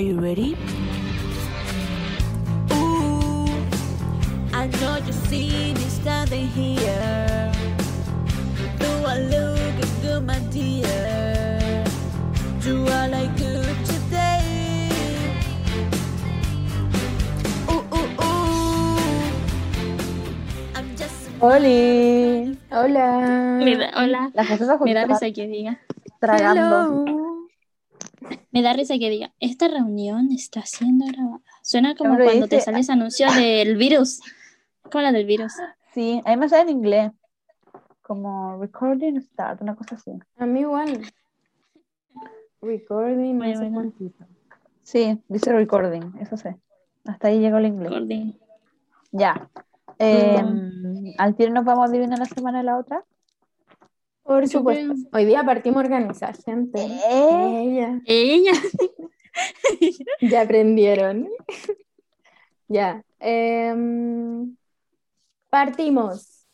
Are you ready? Ooh, I know you see me standing here. Do I look good, my dear? Do I like good today? Ooh, ooh, ooh. I'm just Oli, hola. Mira, hola. La risa que diga. tragando. Me da risa que diga. Esta reunión está siendo grabada. Suena como Pero cuando te dice- sale ese anuncio del virus. Como la del virus. Sí, a mí me sale en inglés. Como recording start, una cosa así. A mí igual. Recording, no sé cuántito. Sí, dice recording, eso sé. Hasta ahí llegó el inglés. Gordi. Ya. Eh, ¿Al tiro nos vamos a adivinar la semana de la otra? Por Yo supuesto. creo- Hoy día partimos a organizar gente. ¿Eh? Ella. Ella. Ya aprendieron. ya. em, partimos.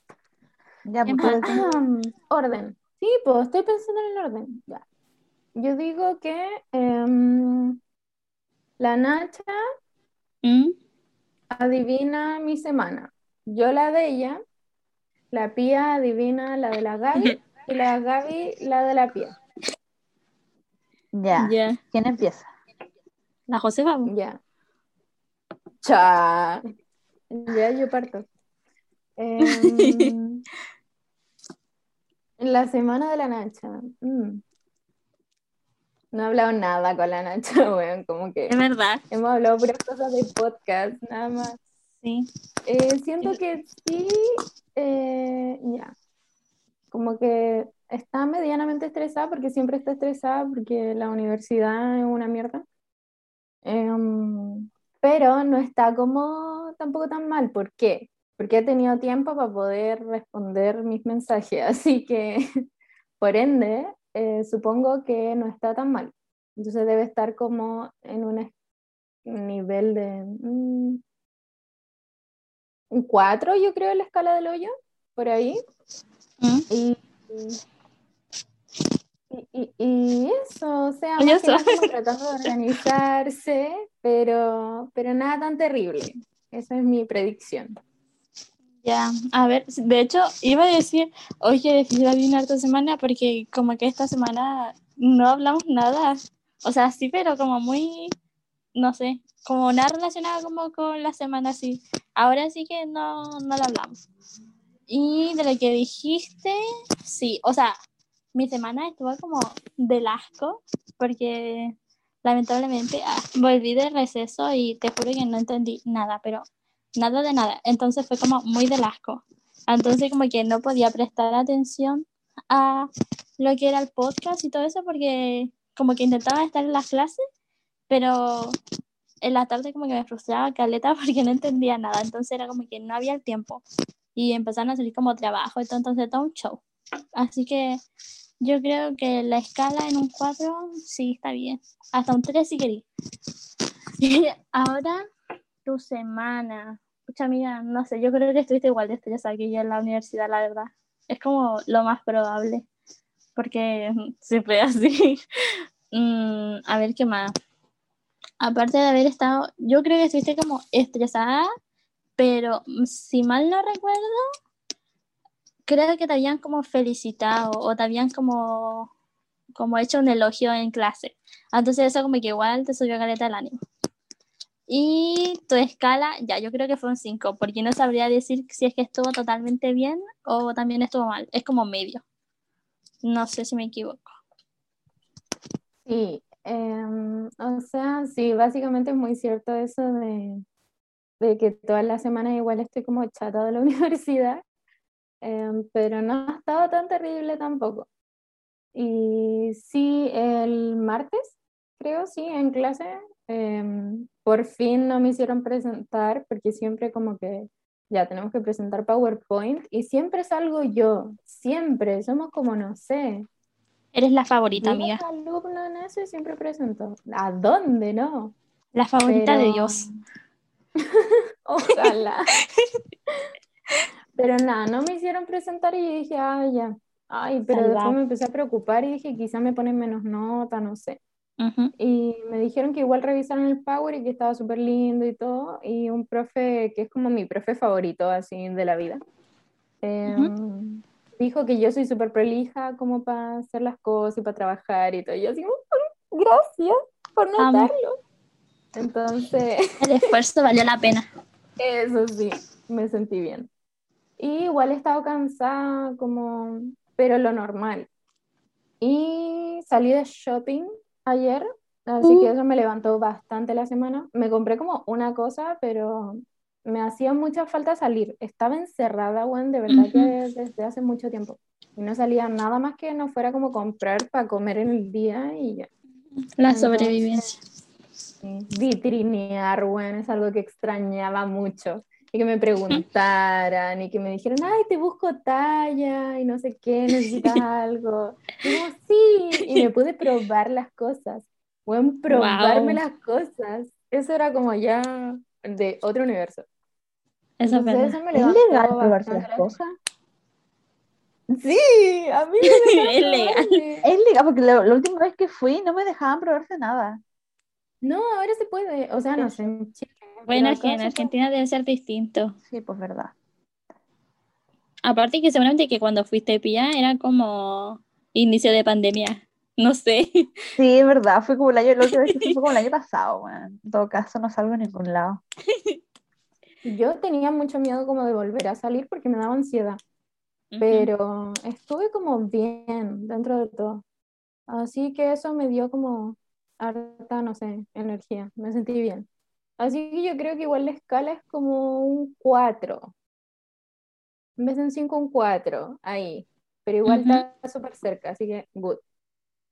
Ya, ¿Qué pues, tú- orden. Sí, pues estoy pensando en el orden. Ya. Yo digo que em, la Nacha ¿Mm? adivina mi semana. Yo la de ella. La Pía adivina la de la Gaby. y la Gaby la de la Pía. ya. Ya. ¿Quién empieza? La Josefa. Ya. Cha. Ya yo parto. Em, la semana de la Nacha. mm. No he hablado nada con la Nacha, weón. Como que Es verdad. hemos hablado puras cosas de podcast, nada más. Sí. Eh, siento que sí, eh, ya. Como que está medianamente estresada porque siempre está estresada porque la universidad es una mierda. Em, pero no está como tampoco tan mal. ¿Por qué? Porque he tenido tiempo para poder responder mis mensajes. Así que, por ende, eh, supongo que no está tan mal. Entonces debe estar como en un nivel de... mm, un 4, yo creo, en la escala del hoyo, por ahí. ¿Mm? Y, y, y- y eso, o sea, más que como tratando de organizarse, pero, pero nada tan terrible. Esa es mi predicción. Ya, a ver, de hecho, iba a decir, oye, decidí adivinar esta semana porque como que esta semana no hablamos nada. O sea, sí, pero como muy, no sé, como nada relacionado como con la semana así. Ahora sí que no, no lo hablamos. Y de lo que dijiste, sí, o sea, mi semana estuvo como del asco porque lamentablemente ah, volví de receso y te juro que no entendí nada, pero nada de nada. Entonces fue como muy del asco. Entonces como que no podía prestar atención a lo que era el podcast y todo eso porque como que intentaba estar en las clases, pero en la tarde como que me frustraba caleta porque no entendía nada. Entonces era como que no había el tiempo. Y empezaron a salir como trabajo y todo, entonces todo un show. Así que yo creo que la escala en un 4 sí está bien. Hasta un 3 si queréis. Y ahora tu semana. Pucha, amiga, no sé, yo creo que estuviste igual de estresada que yo en la universidad, la verdad. Es como lo más probable, porque siempre así. Mm, a ver qué más. Aparte de haber estado, yo creo que estuviste como estresada, pero mm, si mal no recuerdo, creo que te habían como felicitado o te habían como, como hecho un elogio en clase. Entonces eso como que igual te subió caleta el ánimo. Y tu escala, ya, yo creo que fue un 5, porque no sabría decir si es que estuvo totalmente bien o también estuvo mal. Es como medio. No sé si me equivoco. Sí, em, o sea, sí, básicamente es muy cierto eso de, de que todas las semanas igual estoy como chata de la universidad, em, pero no ha estado tan terrible tampoco. Y sí, el martes, creo, sí, en clase, em, por fin no me hicieron presentar, porque siempre como que ya tenemos que presentar PowerPoint y siempre salgo yo, siempre, somos como, no sé, Eres la favorita, 10 amiga. alumnos en eso y siempre presento. ¿A dónde no? La favorita de Pero- Dios. Ojalá. Pero nada, no me hicieron presentar y yo dije, ay, ya. Ay, pero después me empecé a preocupar y dije, quizá me ponen menos nota, no sé. Y me dijeron que igual revisaron el Power y que estaba súper lindo y todo. Y un profe que es como mi profe favorito así de la vida. eh, Dijo que yo soy súper prolija como para hacer las cosas y para trabajar y todo. Y yo así, "Mm, gracias por notarlo. Entonces, El esfuerzo valió la pena. eso sí, me sentí bien. Y igual he estado cansada como, pero lo normal. Y salí de shopping ayer, así que eso me levantó bastante la semana. Me compré como una cosa, pero me hacía mucha falta salir. Estaba encerrada, weón, de verdad que desde hace mucho tiempo. Y no salía nada más que no fuera como comprar para comer en el día y ya. La Entonces, sobrevivencia. Vitrinear, bueno, es algo que extrañaba mucho. Y que me preguntaran y que me dijeran, ay, te busco talla y no sé qué, necesitas algo. Y como, sí, y me pude probar las cosas. Bueno, probarme Wow. las cosas. Eso era como ya de otro universo. Eso es Entonces, verdad. eso me ¿Es legal probarse las la- cosas? Sí, a mí me Es legal. Es legal, porque la, la última vez que fui no me dejaban probarse nada. No, ahora se puede. O sea, no sé. Bueno, que en puede. Argentina debe ser distinto. Sí, pues verdad. Aparte que seguramente que cuando fuiste pilla era como inicio de pandemia. No sé. Sí, es verdad, fue como el año, vez que fue como el año pasado, weón. En todo caso, no salgo a ningún lado. Yo tenía mucho miedo como de volver a salir porque me daba ansiedad. pero estuve como bien dentro de todo. Así que eso me dio como harta, no sé, energía, me sentí bien. Así que yo creo que igual la escala es como un 4. En vez de un 5, un 4, ahí. Pero igual está súper cerca, así que good.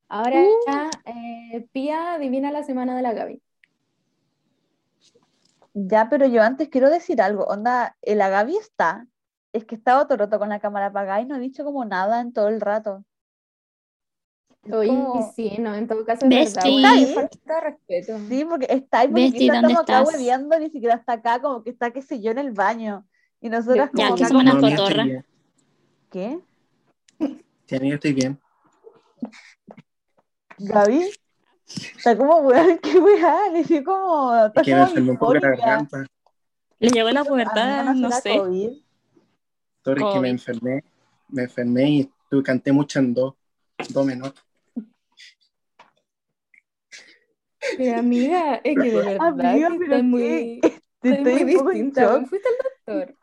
Ahora, Uh. eh, Pía adivina la semana de la Gaby. Ya, pero yo antes quiero decir algo. Onda, el Agavi está. Es que estaba rato con la cámara apagada y no he dicho como nada en todo el rato. Oye, como- sí, no, en todo caso es Bestie. verdad. bueno, falta de respeto. Sí, porque está ahí, porque Bestie, quizás ¿dónde estamos acá estás? hueveando, ni siquiera está acá, como que está, qué sé yo, en el baño. Y nosotras Ya, como que acá somos como- una amiga, cotorra. estoy bien. ¿Qué? Sí, amiga, estoy bien. ¿Gaby? Está como, weón, qué weá, le dio como, está Es que me un poco la garganta. Le llegó la pubertad, ¿no sé. COVID? Sorry, que COVID. me enfermé. Me enfermé y tuve, canté mucho en do. Do menor. Pero amiga, es que de verdad Amiga, que pero estás qué- muy, Te estás estoy muy distinta. Fuiste al doctor.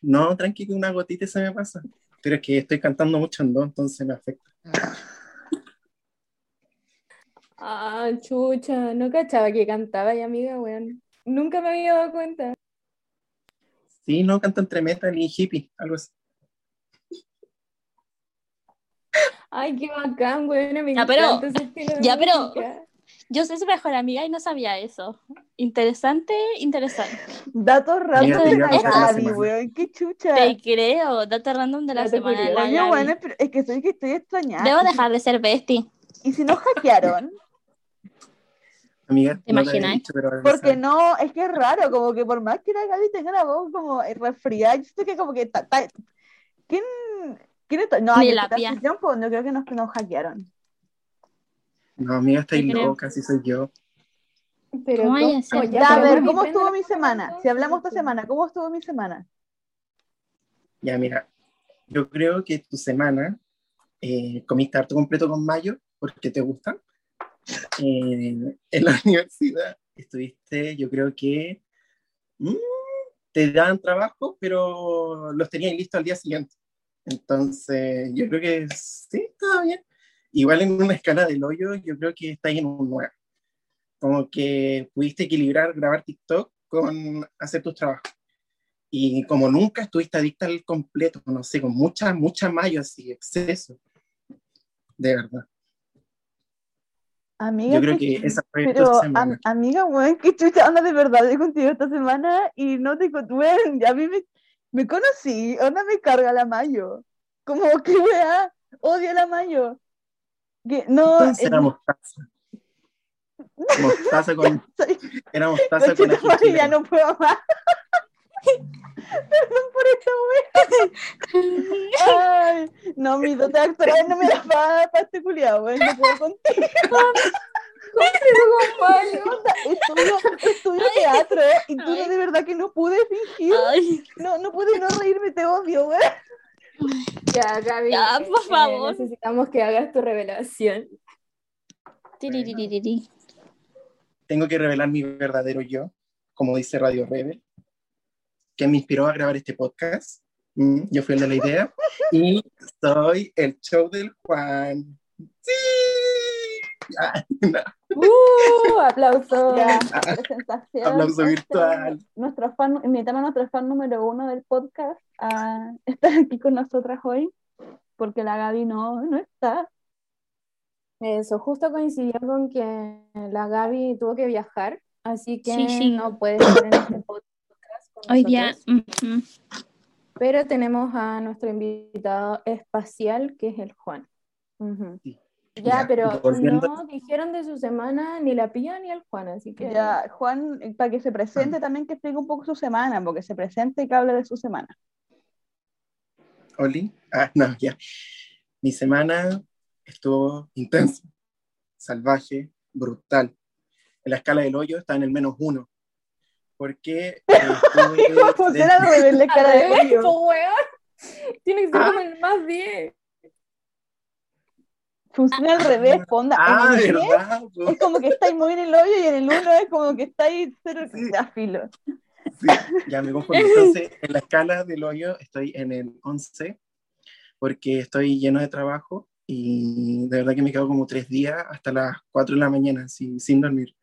No, tranqui, que una gotita se me pasa. Pero es que estoy cantando mucho en do, entonces me afecta. Ah, chucha, no cachaba que cantaba y amiga, weón. Nunca me había dado cuenta. Sí, no, canto entre metal y hippie, algo así. Ay, qué bacán, weón. Me Ya, pero- encanta ese estilo de ya, pero- música. Yo soy su mejor amiga y no sabía eso. Interesante, interesante. Datos random de la Gaby, semana. weón, qué chucha. Te creo, dato random de la semana de la Oye, Gaby. bueno, pero es que soy que estoy extrañada. Debo dejar de ser bestie. ¿Y si nos hackearon? Amiga, ¿Te no imaginas? dicho, Porque no, es que es raro, como que por más que la Gaby tenga la voz como resfriada, yo siento que como que está... está- ¿Quién, quién está? No, Ni en la pues, no creo que nos, nos hackearon. No, amiga, estáis loca, así soy yo. Pero ¿Cómo a? Ya, ver, ¿cómo estuvo mi semana? Si hablamos esta semana, ¿cómo estuvo mi semana? Ya, mira, yo creo que tu semana eh, comiste harto completo con mayo porque te gusta. Eh, en la universidad estuviste, yo creo que mm, te dan trabajo, pero los tenías listos al día siguiente. Entonces, yo creo que sí, estaba bien. Igual en una escala del hoyo, yo creo que está ahí en un 9. Como que pudiste equilibrar grabar TikTok con hacer tus trabajos. Y como nunca estuviste adicta al completo, no sé, con mucha, mucha mayo así, exceso. De verdad. Amiga, Yo creo qué que esa fue Pero, am- amiga, weón, qué chucha onda de verdad de contigo esta semana y no te weón, ya a mí me, me conocí, onda me carga la mayo. Como que weá, odio la mayo. Que no, Entonces eh, era mostaza. Mostaza con, soy- era mostaza con madre, ya no puedo más. Perdón por esta wea. Ay, no, mi dote actoral no me da para pa este culiado, weón. No puedo contigo. Estudio, estudio teatro y tú Ay. de verdad que no pude fingir. Ay, No, no pude no reírme, te odio, weón. Ya, Gaby. Ya, por eh, favor. necesitamos que hagas tu revelación. tiriririri. Tengo que revelar mi verdadero yo, como dice Radio Rebel, que me inspiró a grabar este podcast. Mm, yo fui el de la idea. Y soy el show del Juan. ¡Sí! No. ¡Uh! Aplausos. Ya, presentación. Aplauso virtual. Nuestro fan, invitamos a nuestro fan número uno del podcast a estar aquí con nosotras hoy, porque la Gaby no, no está. Eso justo coincidió con que la Gaby tuvo que viajar, así que Sí, sí. no puede estar en este podcast con Hoy día. Pero tenemos a nuestro invitado espacial, que es el Juan. Ujú. Ya, Ya, pero volviendo- no dijeron de su semana ni la pilla ni el Juan, así que Ya, Juan, para que se presente también que explique un poco su semana, porque se presente y que hable de su semana. Oli. Ah, no, ya. Mi semana estuvo intensa, salvaje, brutal. En la escala del hoyo está en el menos uno. Porque eh, ¿Cómo funciona al revés la cara de Al revés, hoyo? Tiene que ser Ah. como el más 10. Funciona al revés, ponda. Ah, en el ¿verdad? Es como que estáis muy en el hoyo y en el uno es como que estáis cero Sí. filo. Sí, ya me confundí. Entonces, en la escala del hoyo estoy en el 11 porque estoy lleno de trabajo y de verdad que me quedo como tres días hasta las 4 de la mañana sin, sin dormir.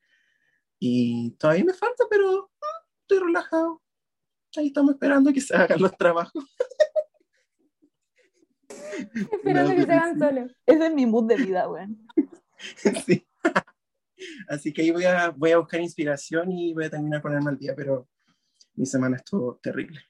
Y todavía me falta, pero ah, estoy relajado. Ahí estamos esperando que se hagan los trabajos. Esperando No, que se hagan sí. solos. Ese es mi mood de vida, weón. Sí. Así que ahí voy a, voy a buscar inspiración y voy a terminar ponerme al día, pero mi semana estuvo terrible.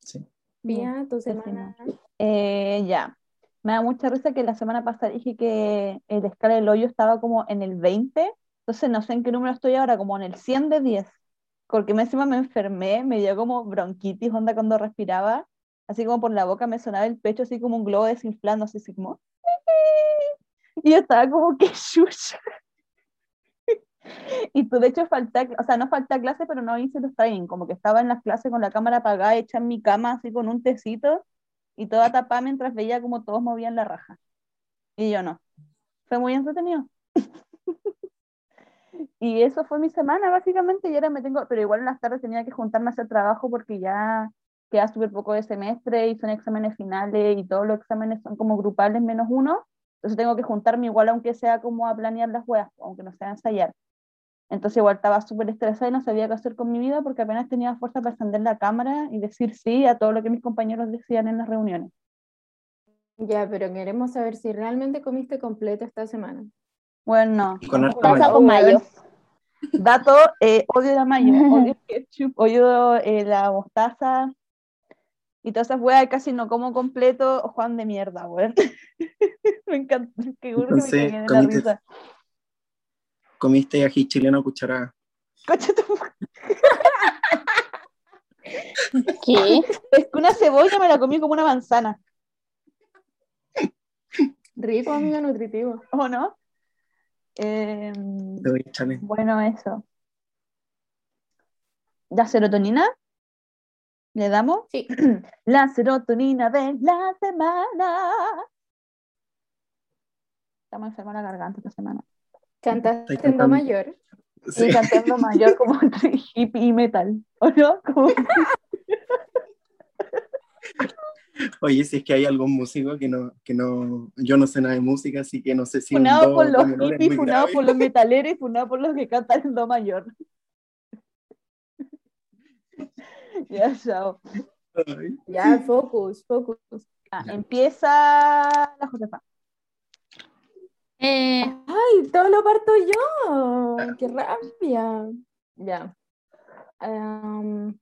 Sí. Pía, tu semana. Eh, ya. Me da mucha risa que la semana pasada dije que el escala del hoyo estaba como en el 20, entonces no sé en qué número estoy ahora, como en el 100 de 10, porque encima me enfermé, me dio como bronquitis, onda cuando respiraba, así como por la boca me sonaba el pecho, así como un globo desinflando, así, así como... Y yo estaba como que chucha. Y tú, de hecho, falta, o sea, no falta clase, pero no hice los training, como que estaba en las clases con la cámara apagada, hecha en mi cama, así con un tecito, y toda tapada mientras veía como todos movían la raja. Y yo no. Fue muy entretenido. Y eso fue mi semana, básicamente, y ahora me tengo, pero igual en las tardes tenía que juntarme a hacer trabajo porque ya queda súper poco de semestre y son exámenes finales y todos los exámenes son como grupales menos uno, entonces tengo que juntarme igual aunque sea como a planear las hueas, aunque no sea a ensayar. Entonces igual estaba súper estresada y no sabía qué hacer con mi vida porque apenas tenía fuerza para encender la cámara y decir sí a todo lo que mis compañeros decían en las reuniones. Ya, pero queremos saber si realmente comiste completo esta semana. Bueno, no. Pasa mayo. con mayo. Dato, eh, odio la mayo, odio el ketchup, odio eh, la mostaza y todas esas weas, casi no como completo, Juan de mierda, weón. me encanta, que que me Entonces, cagué de la risa. Comiste ají chileno a cucharada. Tu madre. ¿Qué? Es que una cebolla me la comí como una manzana, Rico, amigo nutritivo. ¿o no? Em, bueno, eso. ¿La serotonina? ¿Le damos? Sí. La serotonina de la semana. Estamos enfermos la garganta esta semana. Cantaste en do mayor. Sí, Sí. cantando mayor como entre hippie y metal, ¿o no? Como- Oye, si es que hay algún músico que no, que no, yo no sé nada de música, así que no sé si un funado do, por los hippies, funado grave. por los metaleros y funado por los que cantan en do mayor. Ya, chao. Ya, focus, focus. Ah, empieza la Josefa. Eh, ¡Ay, todo lo parto yo! ¡Qué rabia! Ya. Em,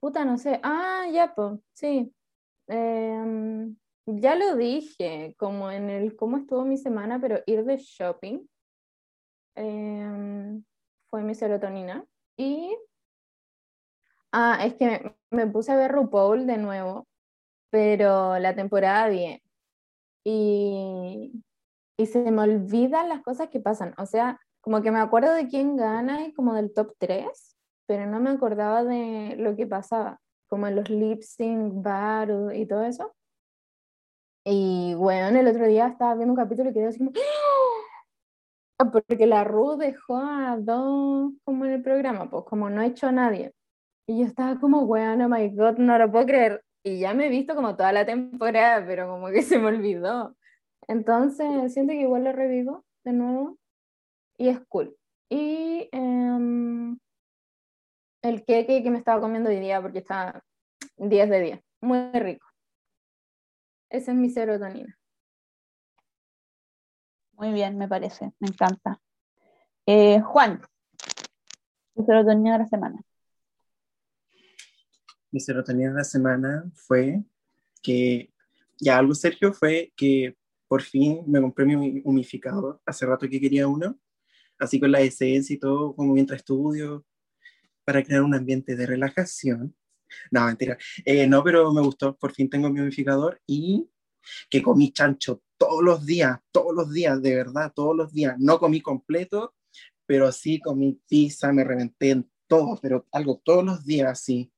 puta, no sé. Ah, ya, pues, sí. Em, ya lo dije, como en el cómo estuvo mi semana, pero ir de shopping em, fue mi serotonina. Y Ah, es que me puse a ver RuPaul de nuevo, pero la temporada 10. Y, y se me olvidan las cosas que pasan. O sea, como que me acuerdo de quién gana y como del top 3, pero no me acordaba de lo que pasaba, como en los lip sync, bar y todo eso. Y bueno, el otro día estaba viendo un capítulo y quedé así como, ¡Ah! porque la Ru dejó a dos como en el programa, pues como no hecho a nadie. Y yo estaba como, bueno, oh my god, no lo puedo creer. Y ya me he visto como toda la temporada, pero como que se me olvidó. Entonces, siento que igual lo revivo de nuevo y es cool. Y em, el queque que me estaba comiendo hoy día, porque está 10 de 10, muy rico. Esa es mi serotonina. Muy bien, me parece, me encanta. Eh, Juan, tu serotonina de la semana. Mi serotonina de la semana fue que, ya algo serio fue que por fin me compré mi humificador. Hace rato que quería uno así con la esencia y todo, como mientras estudio, para crear un ambiente de relajación. No, mentira. Eh, no, pero me gustó. Por fin tengo mi unificador y que comí chancho todos los días, todos los días, de verdad, todos los días. No comí completo, pero sí comí pizza, me reventé en todo, pero algo todos los días, sí.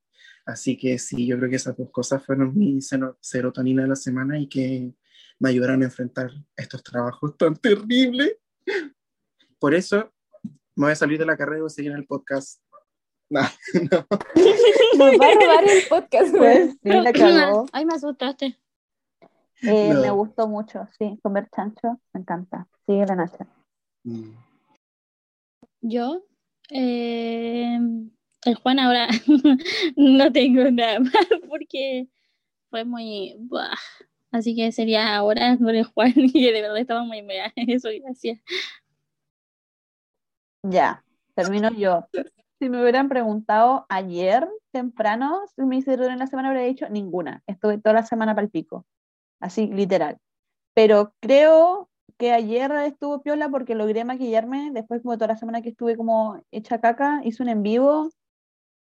Así que sí, yo creo que esas dos cosas fueron mi serotonina de la semana y que me ayudaron a enfrentar estos trabajos tan terribles. Por eso me voy a salir de la carrera y voy a seguir en el podcast. No, no. Nos va a robar el podcast, Pues sí, la cagó. Ay, me asustaste. Eh, No. Me gustó mucho, sí, comer chancho, me encanta. Sigue la Nacha. Mm. Yo, eh, el Juan ahora no tengo nada más porque fue muy... Así que sería ahora con el Juan y de verdad estaba muy mea. Eso, gracias. Ya, termino yo. Si me hubieran preguntado ayer temprano, si me hicieron en la semana, habría dicho ninguna. Estuve toda la semana para el pico. Así, literal. Pero creo que ayer estuvo piola porque logré maquillarme. Después, como toda la semana que estuve como hecha caca, hice un en vivo.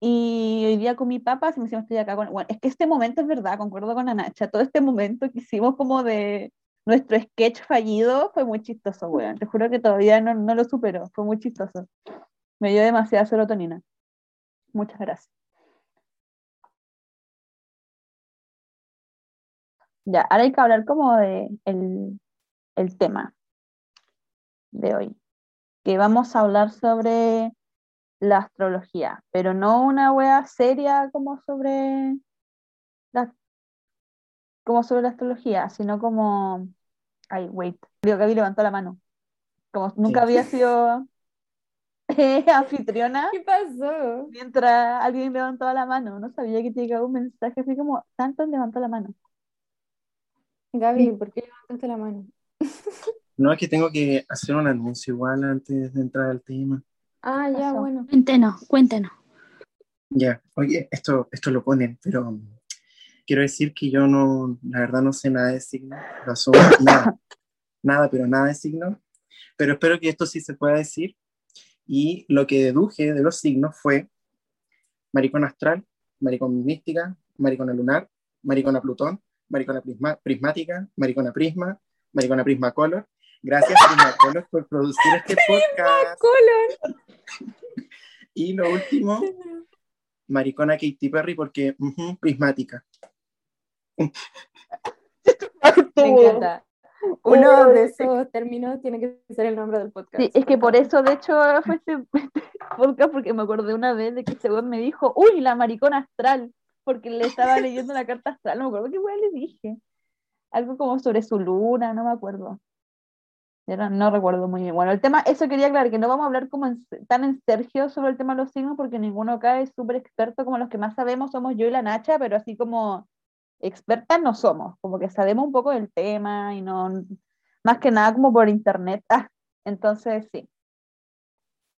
Y hoy día comí papas y me hicimos estoy acá con... Bueno, es que este momento es verdad, concuerdo con la Nacha. Todo este momento que hicimos como de nuestro sketch fallido fue muy chistoso, weón. Te juro que todavía no, no lo supero. Fue muy chistoso. Me dio demasiada serotonina. Muchas gracias. Ya, ahora hay que hablar como de el, el tema de hoy. Que vamos a hablar sobre la astrología, pero no una wea seria como sobre la, como sobre la astrología, sino como ay, wait, digo que Gaby levantó la mano. Como nunca Sí. había sido eh, anfitriona ¿Qué pasó? mientras alguien levantaba la mano. No sabía que te llegaba un mensaje así como, tanto levantó la mano. Gaby, ¿por qué levantaste la mano? No, es que tengo que hacer un anuncio igual antes de entrar al tema. Ah, ya, Pasó. bueno. Cuéntenos, cuéntenos. Ya, oye, esto, esto lo ponen, pero um, quiero decir que yo no, la verdad no sé nada de signo, lo asumo, nada, nada, pero nada de signo, pero espero que esto sí se pueda decir. Y lo que deduje de los signos fue maricona astral, maricona mística, maricona lunar, maricona Plutón, maricona prisma- prismática, maricona prisma, maricona prisma color. Gracias Prisma Color por producir este podcast. Y lo último, maricona Katy Perry porque prismática. Me encanta. Uno de esos términos tiene que ser el nombre del podcast. Sí, es que por eso, de hecho, fue este, este podcast, porque me acordé una vez de que ese weón me dijo, uy, la maricona astral, porque le estaba leyendo la carta astral, no me acuerdo qué weón le dije. Algo como sobre su luna, no me acuerdo. No, no recuerdo muy bien. Bueno, el tema, eso quería aclarar, que no vamos a hablar como en- tan en Sergio sobre el tema de los signos, porque ninguno acá es súper experto, como los que más sabemos somos yo y la Nacha, pero así como expertas no somos, como que sabemos un poco del tema y no, más que nada como por internet. Ah, entonces sí.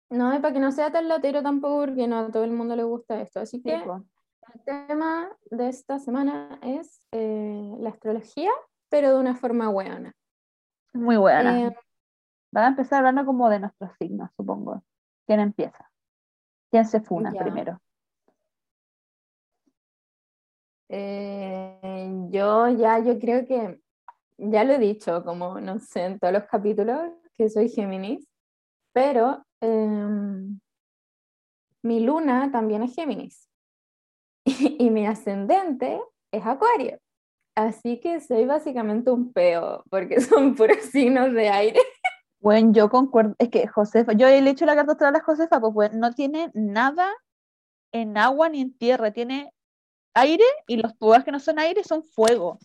No, es para que no sea tan latero tampoco, porque no a todo el mundo le gusta esto. Así Sí, que el tema de esta semana es eh, la astrología, pero de una forma buena. Muy buena. Eh, Van a empezar hablando como de nuestros signos, supongo. ¿Quién empieza? ¿Quién se funa Ya. primero? Eh, yo ya, yo creo que, ya lo he dicho, como no sé, en todos los capítulos, que soy Géminis, pero em, mi luna también es Géminis y, mi ascendente es Acuario. Así que soy básicamente un peo, porque son puros signos de aire. Bueno, yo concuerdo, es que Josefa, yo he hecho la carta astral a Josefa, pues, pues no tiene nada en agua ni en tierra, tiene aire y los púas que no son aire son fuego.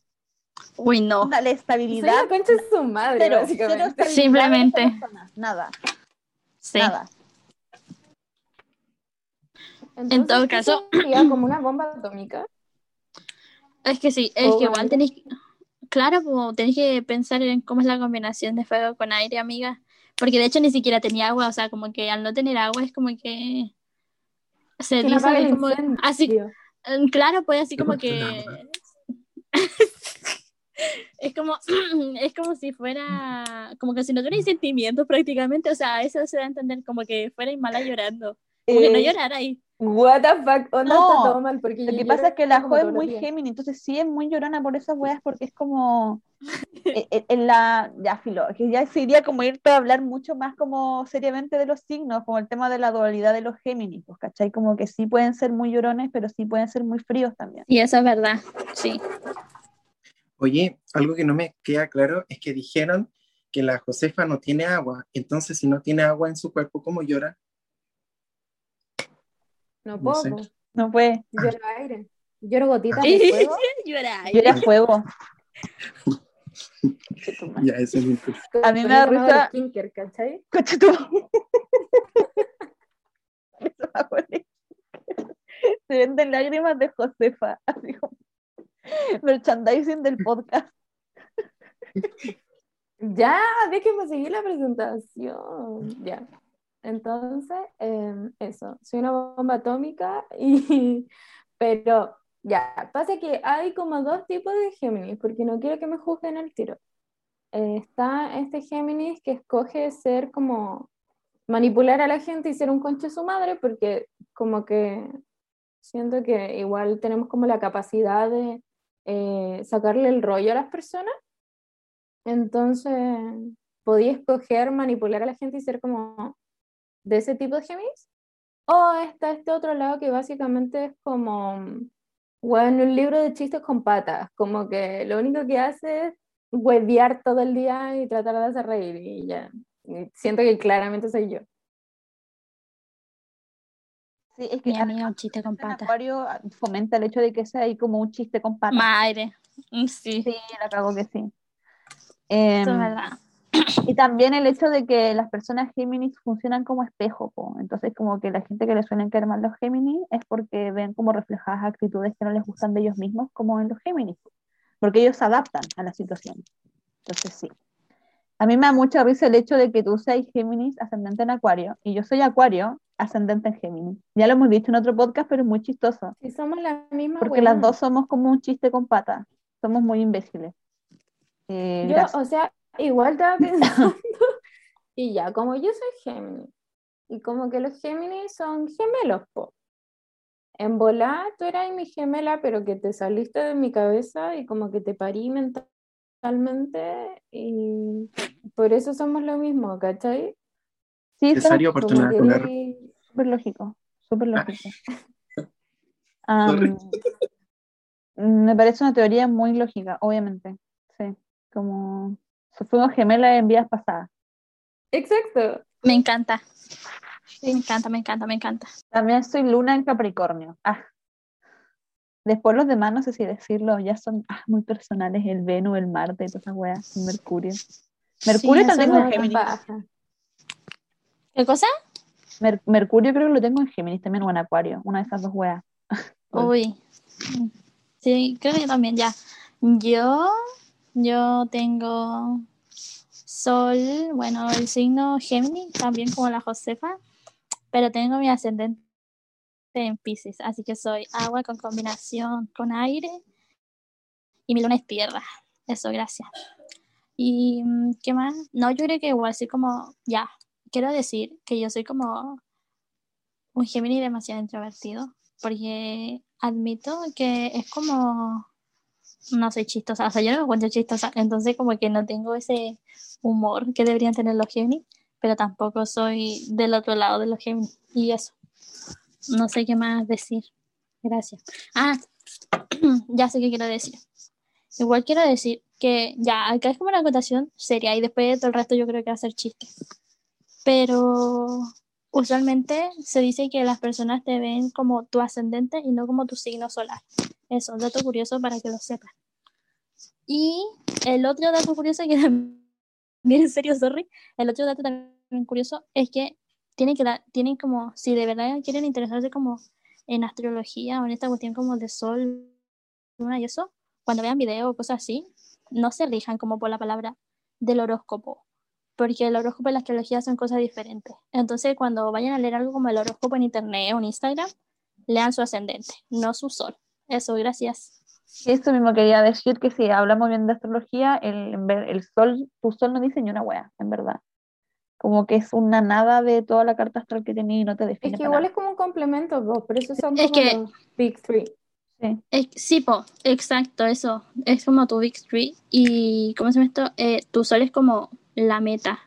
Uy, no. La Soy estabilidad, la concha de su madre, cero, básicamente. Simplemente. persona, Nada, Sí. nada. En todo Entonces, ¿qué caso- sería como una bomba atómica. Es que sí, es O que igual tenéis, claro, como tenéis que pensar en cómo es la combinación de fuego con aire, amiga. Porque de hecho ni siquiera tenía agua, o sea, como que al no tener agua es como que se no dice el como incendio. así, mm, claro, pues así como que es como es como si fuera como que si no tuvierais sentimientos prácticamente, o sea, eso se da a entender como que fuerais mala llorando, como que no Eh, llorarais. What the fuck, onda No, está todo mal porque Lo que pasa es que la como Jo es muy. Géminis, entonces sí es muy llorona por esas weas porque es como e- e- en la ya filo, que ya sería como irte a hablar mucho más como seriamente de los signos, como el tema de la dualidad de los Géminis, pues, ¿cachai? Como que sí pueden ser muy llorones, pero sí pueden ser muy fríos también. Y eso es verdad, sí. Oye, algo que no me queda claro es que dijeron que la Josefa no tiene agua. Entonces, si no tiene agua en su cuerpo, ¿cómo llora? No No puedo, sé. po. No puede, lloro aire. Lloro gotitas de fuego. Llora fuego. Ya, eso es mi A mí me da risa- skincare, ¿cachai? Se venden lágrimas de Josefa, así como merchandising del podcast. Ya, déjenme seguir la presentación. Ya. Entonces, em, eso, soy una bomba atómica y, pero ya, pasa que hay como dos tipos de Géminis, porque no quiero que me juzguen al tiro. Eh, está este Géminis que escoge ser como manipular a la gente y ser un conche su madre, porque como que siento que igual tenemos como la capacidad de eh, sacarle el rollo a las personas. Entonces, podía escoger manipular a la gente y ser como de ese tipo de Géminis. O está este otro lado que básicamente es como, bueno, un libro de chistes con patas, como que lo único que hace es huevear todo el día y tratar de hacer reír y ya. Y siento que claramente soy yo. Sí, es que Mi amiga un chiste con patas. Acuario ah, fomenta el hecho de que sea ahí como un chiste con patas. Madre. Mm, Sí, Sí, la cago que sí. eso es Em, verdad. Y también el hecho de que las personas Géminis funcionan como espejo, po. entonces como que la gente que le suelen caer mal los Géminis es porque ven como reflejadas actitudes que no les gustan de ellos mismos como en los Géminis, porque ellos se adaptan a la situación. Entonces sí. A mí me da mucha risa el hecho de que tú seas Géminis ascendente en Acuario y yo soy Acuario ascendente en Géminis. Ya lo hemos dicho en otro podcast, pero es muy chistoso. Si somos la misma Porque weá. las dos somos como un chiste con patas. Somos muy imbéciles. Eh, Yo, o sea, igual estaba pensando, y ya, como yo soy Géminis, y como que los Géminis son gemelos, po. En volar, tú eras mi gemela, pero que te saliste de mi cabeza y como que te parí mentalmente, y por eso somos lo mismo, ¿cachai? Sí, Necesario oportunidad que súper lógico. Súper Ah. lógico. Me parece una teoría muy lógica, obviamente. Sí. Como fuimos gemelas en vidas pasadas. Exacto. Me encanta. Me encanta, me encanta, me encanta. También soy luna en Capricornio. Ah. Después los demás, no sé si decirlo, ya son ah, muy personales, el Venus, el Marte, todas esas weas, el Mercurio. Mercurio Sí, también tengo en es Géminis. ¿Qué cosa? Mer- Mercurio creo que lo tengo en Géminis también o en Acuario, una de esas dos weas. Uy. Sí, creo que yo también, ya. Yo, yo tengo Sol, bueno, el signo Géminis, también como la Josefa, pero tengo mi ascendente en Pisces, así que soy agua con combinación con aire y mi luna es tierra. Eso, gracias. ¿Y mm, qué más? No, yo creo que igual soy como, ya, quiero decir que yo soy como un Géminis demasiado introvertido. porque admito que es como, no soy chistosa, o sea, yo no me encuentro chistosa, entonces como que no tengo ese humor que deberían tener los Gemini, pero tampoco soy del otro lado de los Gemini, y eso. No sé qué más decir. Gracias. Ah, ya sé qué quiero decir. Igual quiero decir que ya, acá es como una acotación seria y después de todo el resto yo creo que va a ser chiste. Pero usualmente se dice que las personas te ven como tu ascendente y no como tu signo solar. Eso, dato curioso para que lo sepan. Y el otro dato curioso que también, en serio, sorry, el otro dato también curioso es que tienen que dar, tienen como, si de verdad quieren interesarse como en astrología o en esta cuestión como de sol, luna y eso, cuando vean videos o cosas así, no se rijan como por la palabra del horóscopo, porque el horóscopo y la astrología son cosas diferentes. Entonces, cuando vayan a leer algo como el horóscopo en internet o en Instagram, lean su ascendente, no su sol. Eso, gracias. Eso mismo quería decir que si hablamos bien de astrología, el, el sol, tu sol no dice ni una wea, en verdad. Como que es una nada de toda la carta astral que tenía y no te define. Es que igual nada. es como un complemento, vos, pero esos son Es como que- los Big Three. Sí. Es- sí, po, exacto, eso. Es como tu Big Three. Y, ¿cómo se llama esto? Eh, tu sol es como la meta,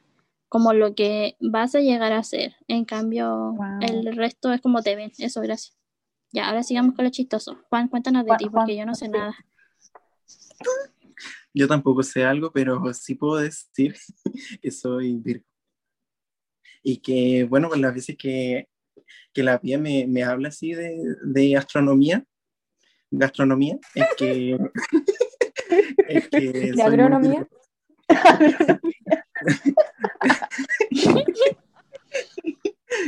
como lo que vas a llegar a ser. En cambio, Wow. el resto es como te ven. Eso, gracias. Ya, ahora sigamos con lo chistoso. Juan, cuéntanos de Juan- ti, Juan, porque yo no sé sí. nada. Yo tampoco sé algo, pero sí puedo decir que soy Virgo. Y que, bueno, con las veces que, que la Pía me, me habla así de, de astronomía, gastronomía, es que... es que ¿De agronomía?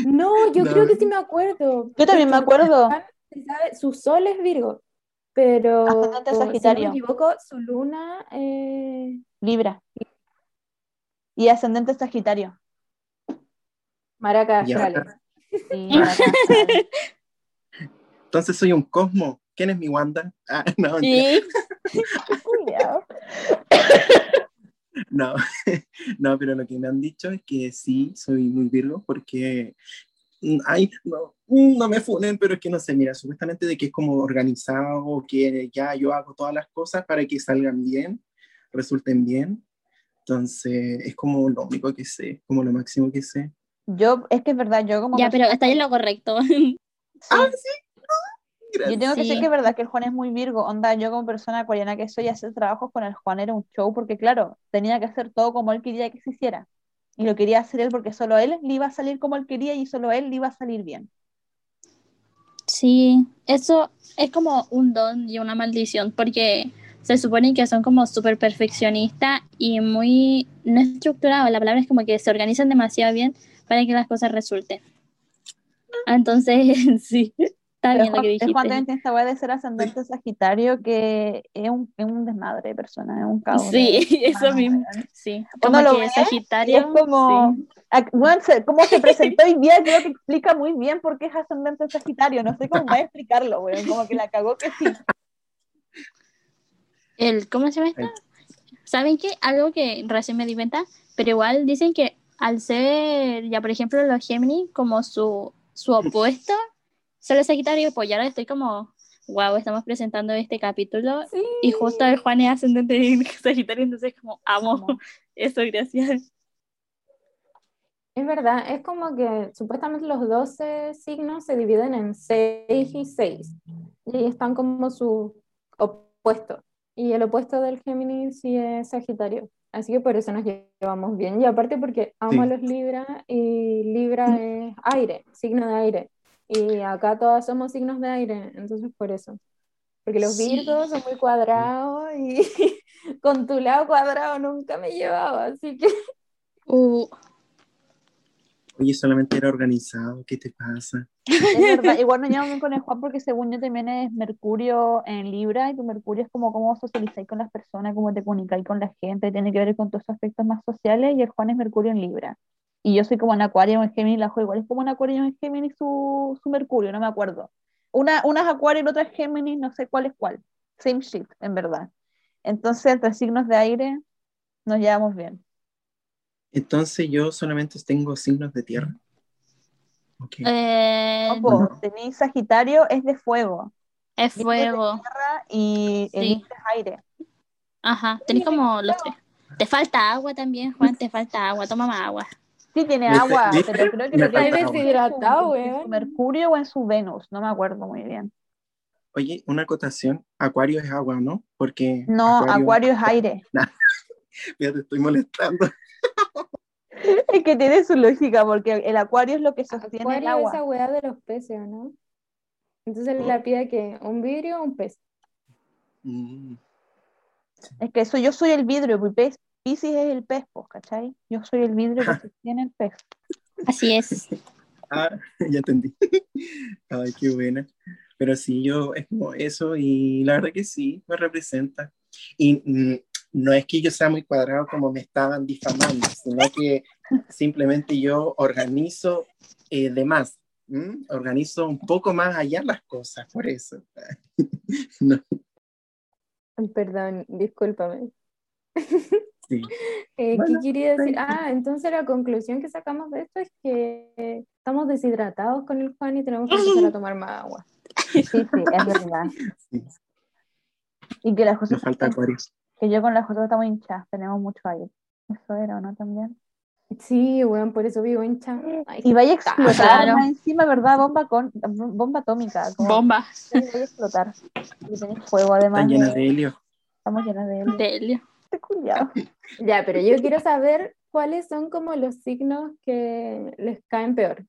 No, yo No. creo que sí me acuerdo. Yo también me acuerdo. Juan se sabe- su sol es Virgo, pero Ascendente si no Sagitario. me equivoco, su luna eh, Libra. Y ascendente Sagitario. Maraca. Entonces soy un cosmo. ¿Quién es mi Wanda? Ah, no. Sí. No, no, pero lo que me han dicho es que sí, soy muy Virgo porque, ay, no, mm, no me funen, pero es que no sé, mira, supuestamente de que es como organizado, que ya yo hago todas las cosas para que salgan bien, resulten bien. Entonces, es como lo único que sé, como lo máximo que sé. Yo, es que es verdad, yo como Ya, pero está en lo correcto. sí, Gracias. yo tengo que decir Sí. que es verdad que el Juan es muy Virgo. Onda, yo como persona acuariana que soy, hacer trabajos con el Juan era un show porque, claro, tenía que hacer todo como él quería que se hiciera. Y lo quería hacer él porque solo él le iba a salir como él quería y solo él le iba a salir bien. Sí, eso es como un don y una maldición, porque se supone que son como súper perfeccionistas y muy no estructurados. La palabra es como que se organizan demasiado bien para que las cosas resulten. Entonces, sí, lo Juan, que el Juan dijiste. también tiene esta weá de ser ascendente Sagitario que es un, es un desmadre de persona, es un caos. Sí, de- eso Ah, mismo. weón. Sí, como lo que ve Y Sagitario. es como, sí. bueno, cómo se presentó hoy día, creo que explica muy bien por qué es ascendente Sagitario. No sé cómo va a explicarlo, weón. Como que la cagó que sí. El, ¿cómo se llama esto? ¿Saben qué? Algo que recién me di cuenta, pero igual dicen que al ser, ya por ejemplo, los Gemini, como su, su opuesto, solo Sagitario, pues ya ahora estoy como, wow, estamos presentando este capítulo Sí. y justo el Juan es ascendente en Sagitario, entonces como amo Amo. eso, gracias. Es verdad, es como que supuestamente los 12 signos se dividen en 6 y 6. Y ahí están como su opuesto. Y el opuesto del Géminis sí es Sagitario. Así que por eso nos llevamos bien. Y aparte porque amo a los Libra y Libra es aire, signo de aire. Y acá todas somos signos de aire, entonces por eso. Porque los Sí. Virgos son muy cuadrados y con tu lado cuadrado nunca me llevaba. Así que Uh, Oye, solamente era organizado, ¿qué te pasa? Es verdad. Igual no llevamos bien con el Juan porque según yo también es Mercurio en Libra y tu Mercurio es como cómo socializáis con las personas, cómo te comunicáis con la gente, tiene que ver con todos esos aspectos más sociales y el Juan es Mercurio en Libra. Y yo soy como en Acuario en Géminis, la juego igual es como en Acuario en Géminis su, su Mercurio, no me acuerdo. Una, una es Acuario y la otra es Géminis, no sé cuál es cuál. Same shit, en verdad. Entonces, entre signos de aire nos llevamos bien. Entonces yo solamente tengo signos de tierra. Ok. Eh, No, po, tenéis Sagitario, es de fuego. es fuego. es de tierra y el Sí. Aire. Ajá, tenés como los tres. Te falta agua también, Juan, te falta agua, toma más agua. Sí, tiene Me- agua, pero creo que su- Deshidratado, en su weón. Mercurio o en su Venus, no me acuerdo muy bien. Oye, una acotación. Acuario es agua, ¿no? Porque. No, Acuario es aire. Ya te estoy molestando. Es que tiene su lógica, porque el Acuario es lo que sostiene el Acuario agua. esa weá de los peces, ¿o ¿no? Entonces la pide que un vidrio o un pez. Mm, Es que eso yo soy el vidrio, pez, Piscis es el pez, pues, ¿cachai? Yo soy el vidrio que sostiene el pez. Así es. Ah, ya entendí. Ay, qué buena. Pero sí, yo es como eso y la verdad que sí, me representa. Y mm, no es que yo sea muy cuadrado como me estaban difamando, sino que simplemente yo organizo eh, de más. ¿m? Organizo un poco más allá las cosas, por eso. No, Perdón, discúlpame. Sí. Eh, Bueno, ¿qué quería decir? Ah, entonces la conclusión que sacamos de esto es que estamos deshidratados con el Juan y tenemos que empezar a tomar más agua. Sí, sí, es verdad. sí, Y que las cosas Me falta acuario. que yo con las cosas estamos hinchadas, tenemos mucho aire. Eso era, ¿o ¿no? También. Sí, weón, por eso vivo hincha. Ay, Y vaya a explotar Claro. encima, ¿verdad? Bomba con bomba atómica. como- Bomba vaya a explotar. Y tenéis fuego además. Están llenas de- helio. Estamos llenas de él. de helio. Este culiao. Ya, pero yo quiero saber cuáles son como los signos que les caen peor.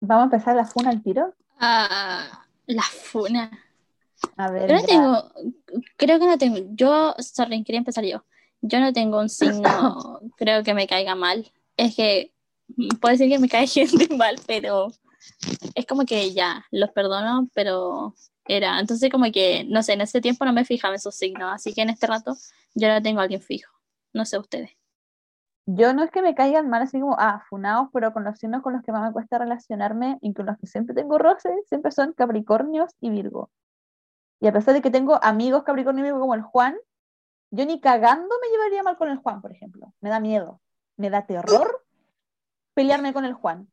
Vamos a empezar la funa al tiro. Ah, la funa. A ver. Yo no tengo, creo que no tengo, yo, sorry, quería empezar yo. Yo no tengo un signo, creo que me caiga mal. Es que, puede ser que me cae gente mal, pero es como que ya, los perdono, pero era. Entonces, como que, no sé, en ese tiempo no me fijaba en esos signos, así que en este rato yo no tengo a alguien fijo. No sé ustedes. Yo no es que me caigan mal así como, ah, funados, pero con los signos con los que más me cuesta relacionarme y con los que siempre tengo roces, siempre son Capricornios y Virgo. Y a pesar de que tengo amigos Capricornio y Virgo como el Juan, yo ni cagando me llevaría mal con el Juan, por ejemplo. Me da miedo, me da terror pelearme con el Juan.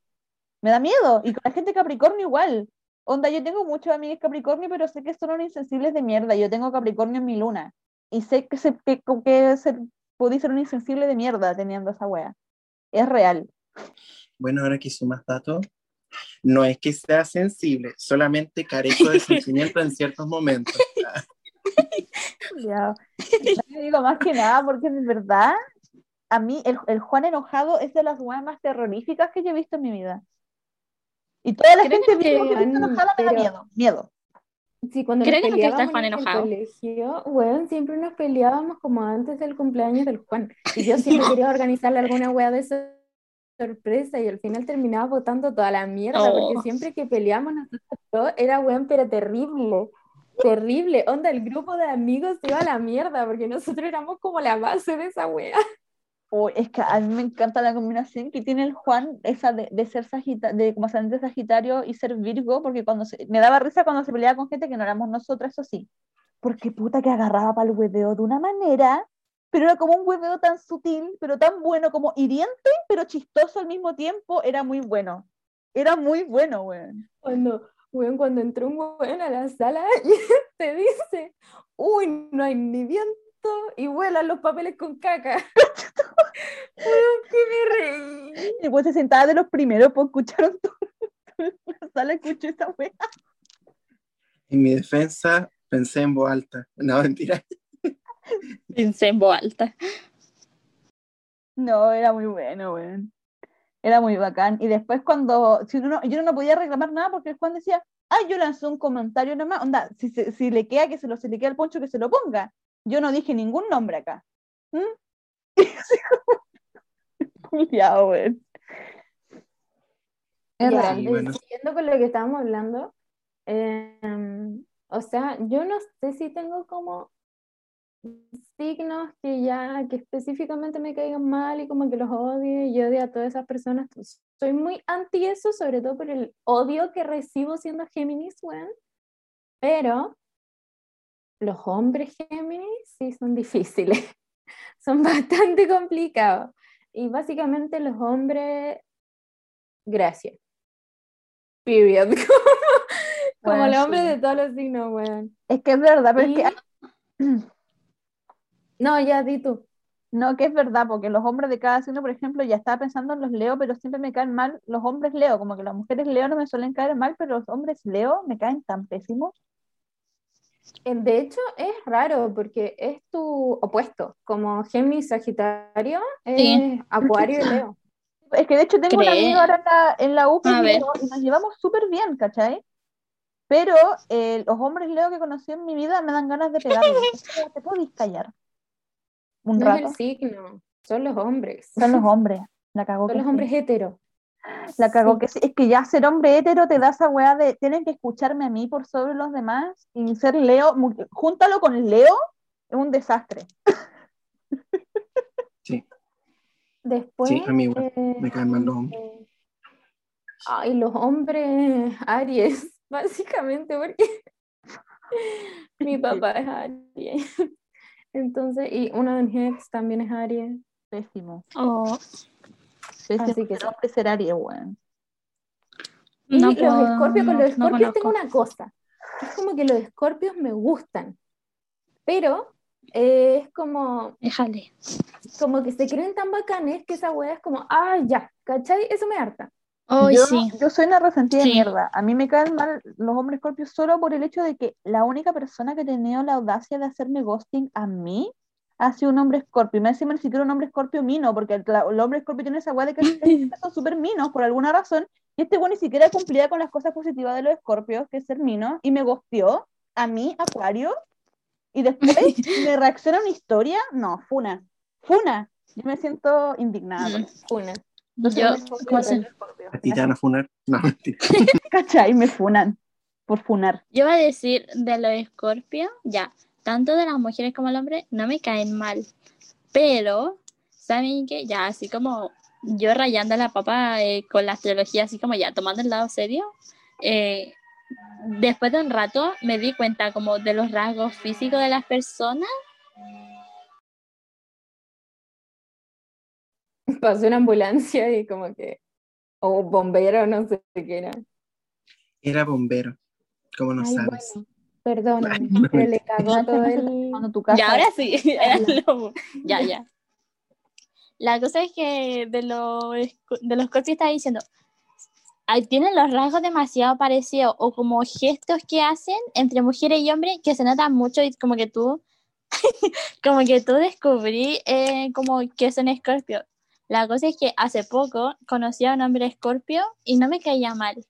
Me da miedo. Y con la gente Capricornio igual. Onda, yo tengo muchos amigos Capricornio, pero sé que son unos insensibles de mierda. Yo tengo Capricornio en mi luna. Y sé que, se, que, que se, podí ser un insensible de mierda teniendo esa wea. Es real. Bueno, ahora que sumas datos, no es que sea sensible, solamente carezco de sentimiento en ciertos momentos. Ya. No digo más que nada porque de verdad, a mí el, el Juan enojado es de las weas más terroríficas que yo he visto en mi vida. Y toda la gente que- enojada me da miedo. Miedo. Sí, cuando Creo nos que nunca está peleábamos Juan en el enojado. colegio, weón, siempre nos peleábamos como antes del cumpleaños del Juan. Y yo siempre quería organizarle alguna wea de esa sorpresa y al final terminaba botando toda la mierda, Oh. porque siempre que peleábamos nosotros dos era weón, pero terrible. Terrible. Onda, el grupo de amigos se iba a la mierda, porque nosotros éramos como la base de esa wea. Oh, es que a mí me encanta la combinación que tiene el Juan, esa de, ser sagita, de como Sagitario y ser Virgo, porque cuando se, me daba risa cuando se peleaba con gente que no éramos nosotras, eso sí. Porque puta que agarraba para el hueveo de una manera, pero era como un hueveo tan sutil, pero tan bueno, como hiriente, pero chistoso al mismo tiempo, era muy bueno. Era muy bueno, weón. Cuando, weón, cuando entró un weón a la sala y te dice, uy, no hay ni y vuelan los papeles con caca. Que me reí. Y después se sentaba de los primeros, pues escucharon todo. La sala escuchó esa wea. En mi defensa, pensé en voz alta. No, mentira. Pensé en voz alta. No, era muy bueno, weón. Era muy bacán. Y después cuando, si uno, yo no podía reclamar nada porque el Juan decía, ah, yo lancé un comentario nomás, onda, si, se- si le queda que se lo, si le queda el poncho que se lo ponga. Yo no dije ningún nombre acá. ¿Mm? Y así como, ya, weón. Es real. Sí, y bueno. siguiendo con lo que estábamos hablando, em, o sea, yo no sé si tengo como signos que ya, que específicamente me caigan mal y como que los odie y odie a todas esas personas. Soy muy anti eso, sobre todo por el odio que recibo siendo Géminis, weón. Pero los hombres Géminis sí son difíciles, son bastante complicados. Y básicamente los hombres gracias. Period. Como, Bueno, los hombres sí. de todos los signos, weón. Es que es verdad, pero es que No, ya di tú. no, que es verdad, porque los hombres de cada signo, por ejemplo, ya estaba pensando en los Leo, pero siempre me caen mal los hombres Leo, como que las mujeres Leo no me suelen caer mal, pero los hombres Leo me caen tan pésimos. Eh, De hecho, es raro porque es tu opuesto. Como Géminis, Sagitario, es Sí. Acuario y Leo. Es que de hecho tengo Cree. amiga ahora en la, en la U es y nos llevamos súper bien, ¿cachai? Pero eh, los hombres Leo que conocí en mi vida me dan ganas de. Es como, ¿Te podéis callar? Un No es rato. el signo, son los hombres. Son los hombres. La cagó Son los sí. hombres hetero. La cagó Sí. que sí. Es que ya ser hombre hetero te da esa weá de tienen que escucharme a mí por sobre los demás y ser Leo, júntalo con Leo, es un desastre. Después. Sí, a mí igual, eh, me caen mal los hombres. eh, Ay, los hombres Aries, básicamente, porque mi papá es Aries. Entonces, y uno de mis ex también es Aries. Pésimo. Oh, Pésimo Así que sí. hombre ser Aries, weón. Y no los puedo- escorpios, con no- los no escorpios tengo conozco. una cosa. Es como que los escorpios me gustan, pero eh, es como, Déjale. como que se creen tan bacanes que esa wea es como, ah, ya, ¿cachai? Eso me harta. Hoy yo, sí. yo soy una resentida de Sí. mierda. A mí me caen mal los hombres escorpios solo por el hecho de que la única persona que ha tenido la audacia de hacerme ghosting a mí ha sido un hombre escorpio. Me encima ni siquiera un hombre escorpio mino, porque el, hombre escorpio tiene esa weá de que son súper minos por alguna razón. Y este weón ni siquiera cumplía con las cosas positivas de los escorpios, que es ser mino, y me ghosteó a mí, Acuario. Y después me reacciona una historia. No, Funa. Funa. Yo me siento indignada. por Mm. eso. Una. Entonces, Yo, hombre escorpio, ¿cómo se-. A ti te van a funar. No, mentira. ¿Cachai? Me funan por funar. Yo voy a decir de los escorpios, ya, tanto de las mujeres como el hombre no me caen mal. Pero, ¿saben qué? Ya, así como yo rayando la papa eh, con la astrología, así como ya tomando el lado serio, eh, después de un rato me di cuenta como de los rasgos físicos de las personas. Pasó una ambulancia y como que, o bombero, no sé qué era. Era bombero. ¿Cómo no Ay, sabes? bueno, perdóname, no, pero le cagó todo el... tu casa. Ya, ahora sí. era lo- ya, ya. La cosa es que de los, de los corpos estaba diciendo, tienen los rasgos demasiado parecidos o como gestos que hacen entre mujeres y hombres que se notan mucho y como que tú, como que tú descubrí eh, como que son escorpios. La cosa es que hace poco conocí a un hombre escorpio y no me caía mal.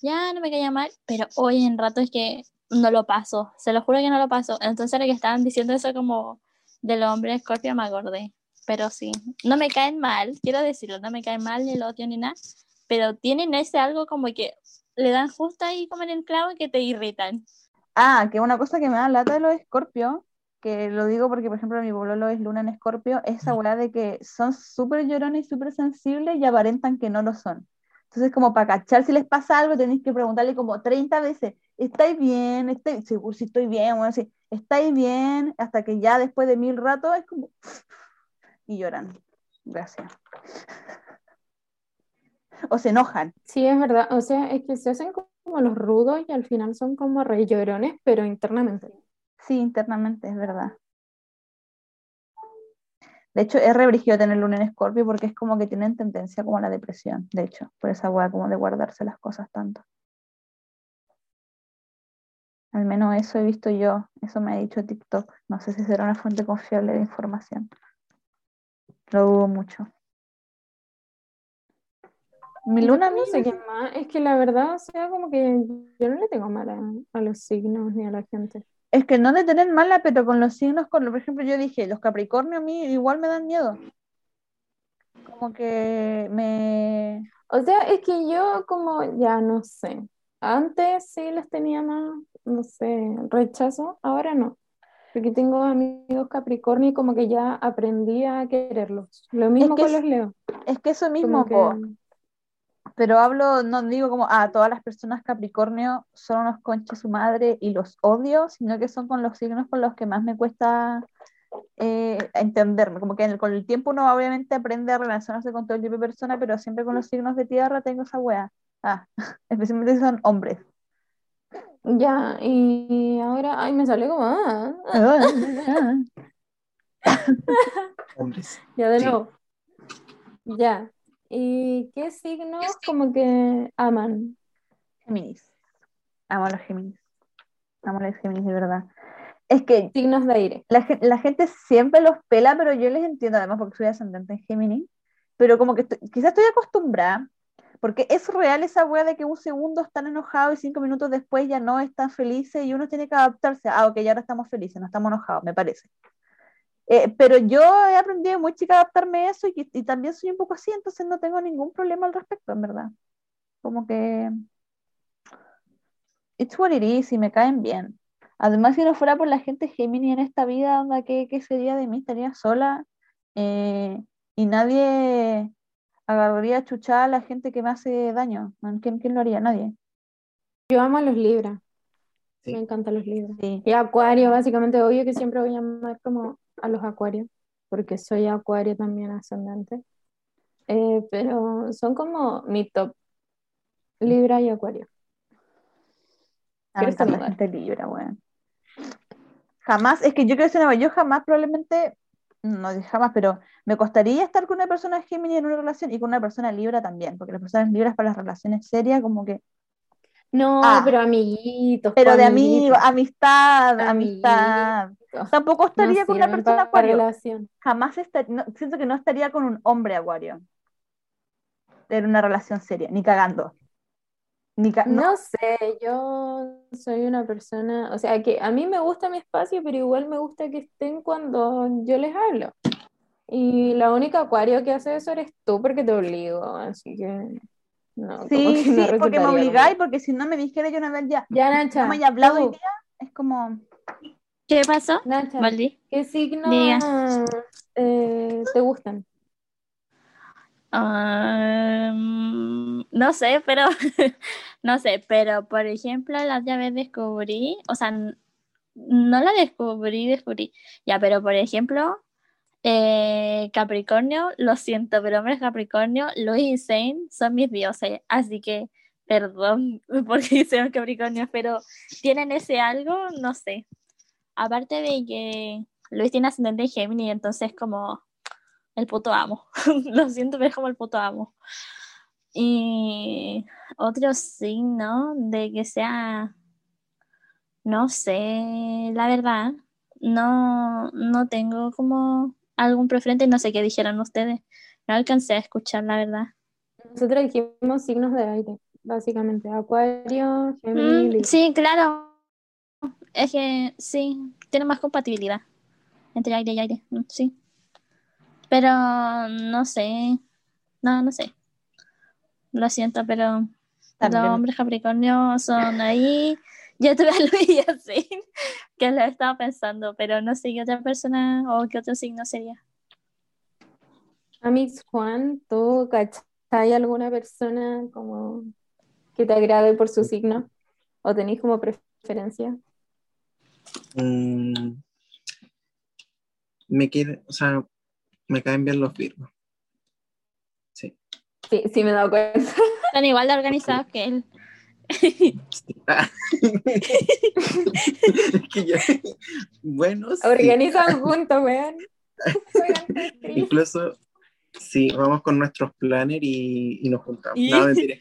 Ya no me caía mal, pero hoy en rato es que no lo paso, se lo juro que no lo paso. Entonces, lo que estaban diciendo eso como del hombre escorpio me acordé. Pero sí, no me caen mal, quiero decirlo, no me caen mal ni lo odio ni nada, pero tienen ese algo como que le dan justo ahí como en el clavo que te irritan. Ah, que una cosa que me da lata de los escorpios, que lo digo porque, por ejemplo, mi bololo es luna en escorpio, es esa weá de que son súper llorones y súper sensibles y aparentan que no lo son. Entonces, como para cachar si les pasa algo, tenéis que preguntarle como 30 veces, ¿estáis bien? ¿Estáis? Sí, pues, sí estoy bien, bueno, sí, ¿estáis bien? Hasta que ya después de mil ratos es como... Y lloran. Gracias. O se enojan. Sí, es verdad, o sea, es que se hacen como los rudos y al final son como re llorones, pero internamente. Sí, internamente, es verdad. De hecho, es rebrígido tener luna en Escorpio porque es como que tienen tendencia como a la depresión, de hecho, por esa hueá como de guardarse las cosas tanto. Al menos eso he visto yo, eso me ha dicho TikTok. No sé si será una fuente confiable de información. Lo dudo mucho. Mi luna a mí no sé qué más, es que la verdad, o sea, como que yo no le tengo mal a, a los signos ni a la gente. Es que no de tener mala, pero con los signos, con, por ejemplo, yo dije, los Capricornio a mí igual me dan miedo. Como que me... O sea, es que yo como, ya no sé, antes sí les tenía más, no sé, rechazo, ahora no. Porque tengo amigos Capricornio y como que ya aprendí a quererlos. Lo mismo que con es- los Leo. Es que eso mismo, que, pero hablo, no digo como, ah, todas las personas Capricornio son unos conches su madre y los odio, sino que son con los signos con los que más me cuesta eh, a entenderme, como que en el- con el tiempo uno obviamente aprende a relacionarse con todo tipo de personas, pero siempre con los signos de tierra tengo esa wea. Ah, especialmente si son hombres. Ya, y ahora, ay, me salió como, ah, Hombres. ya de Sí. nuevo. Ya. ¿Y qué signos como que aman? Géminis. Amo a los Géminis. Amo a los Géminis, de verdad. Es que Signos de aire. la, gen- la gente siempre los pela, pero yo les entiendo, además porque soy ascendente en Géminis. Pero como que estoy- quizás estoy acostumbrada, porque es real esa wea de que un segundo están enojados y cinco minutos después ya no están felices y uno tiene que adaptarse. Ah, ok, ya ahora estamos felices, no estamos enojados, me parece. Eh, pero yo he aprendido muy chica a adaptarme a eso y, y también soy un poco así, entonces no tengo ningún problema al respecto, en verdad. Como que it's what it is y me caen bien. Además, si no fuera por la gente Gemini en esta vida, onda, ¿qué, qué sería de mí? Estaría sola eh, y nadie agarraría a chuchar a la gente que me hace daño. ¿Quién, quién lo haría? Nadie. Yo amo a los Libras. Sí. Me encantan los Libras. Sí. Y Acuario, básicamente, obvio que siempre voy a amar como a los Acuarios, porque soy Acuario también ascendente. Eh, pero son como mi top. Libra y Acuario. Quiero gente libra, weón. Jamás, es que yo una cosa, yo jamás probablemente, no jamás, pero me costaría estar con una persona Gemini en una relación y con una persona libra también, porque las personas libras para las relaciones serias, como que No, Ah. pero amiguitos, Pero de amigo, amiguitos. amistad, amistad. Amiguitos. Tampoco No estaría con una persona acuario. relación. Jamás estaría, no, siento que no estaría con un hombre acuario. En una relación seria, ni cagando. Ni ca- no, No sé, yo soy una persona, o sea, que a mí me gusta mi espacio, pero igual me gusta que estén cuando yo les hablo. Y la única acuario que hace eso eres tú porque te obligo, así que no, como sí, que no sí, porque me obligáis, conmigo. porque si no me dijera yo una vez ya, Ya, no Nacha, me haya hablado hoy día, es como, ¿Qué pasó? Nacha, Valdi. ¿qué signos eh, te gustan? No sé, pero no sé, pero por ejemplo, la llave descubrí, o sea, no la descubrí, descubrí, ya, pero por ejemplo, eh, Capricornio, lo siento, pero hombres Capricornio, Luis y Zane son mis dioses, así que perdón porque hicieron Capricornio, pero tienen ese algo, no sé. Aparte de que Luis tiene ascendente en Géminis, entonces como el puto amo. Lo siento, pero es como el puto amo. Y otro signo de que sea, no sé, la verdad, no, no tengo como algún preferente, no sé qué dijeron ustedes. No alcancé a escuchar, la verdad. Nosotros dijimos signos de aire, básicamente, Acuario, Mm, Géminis, Libra. sí, claro. Es que sí, tiene más compatibilidad entre aire y aire, mm, sí. Pero no sé, no, no sé. Lo siento, pero los hombres Capricornio son ahí. Yo tuve a Luis y a Zane, que lo estaba pensando, pero no sé qué otra persona o qué otro signo sería. Amix Juan, ¿tú cachai alguna persona como que te agrade por su signo? ¿O tenéis como preferencia? Mm, me quiere, o sea, me caen bien los virgos. Sí. Sí, sí me he dado cuenta. Son igual de organizados que él. bueno, sí. Organizan juntos, weón. Incluso, sí, vamos con nuestros planners y, y nos juntamos. Y- No, mentira.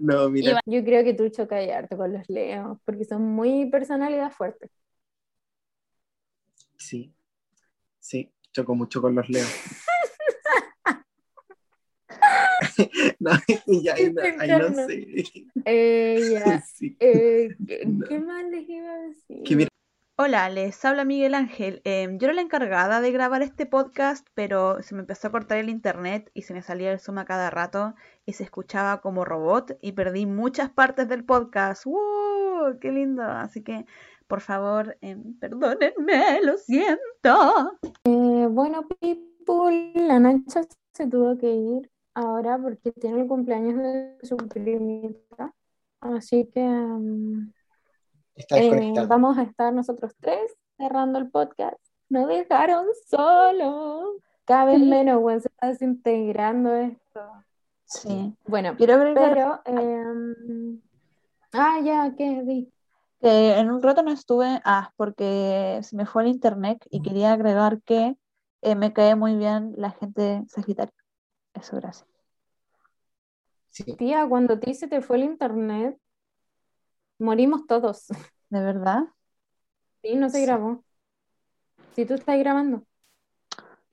No, no mira, Yo creo que tú chocas harto con los leos, porque son muy personalidad fuerte. sí, sí, choco mucho con los leos. No, ya ahí no, ahí no sé. Eh, ya. Sí. Eh, ¿qué, No. qué más les iba a decir? Que mira, Hola, les habla Miguel Ángel. Em, yo era la encargada de grabar este podcast, pero se me empezó a cortar el internet y se me salía el Zoom a cada rato y se escuchaba como robot y perdí muchas partes del podcast. ¡Wow! ¡Qué lindo! Así que, por favor, em, perdónenme, lo siento. Eh, bueno, people, la Nacha se tuvo que ir ahora porque tiene el cumpleaños de su primita. Así que, mm, Está Eh, vamos a estar nosotros tres cerrando el podcast. Nos dejaron solo. Cada vez menos, weón, se está desintegrando esto. Sí. Bueno, Quiero agregar pero. em, ah, ya, ¿qué? Di. que en un rato no estuve, ah, porque se me fue el internet y quería agregar que eh, me cae muy bien la gente de Sagitario. Eso, gracias. Sí. Tía, cuando a ti se te fue el internet, morimos todos. ¿De verdad? Sí, no se Sí. grabó. Si tú estás grabando.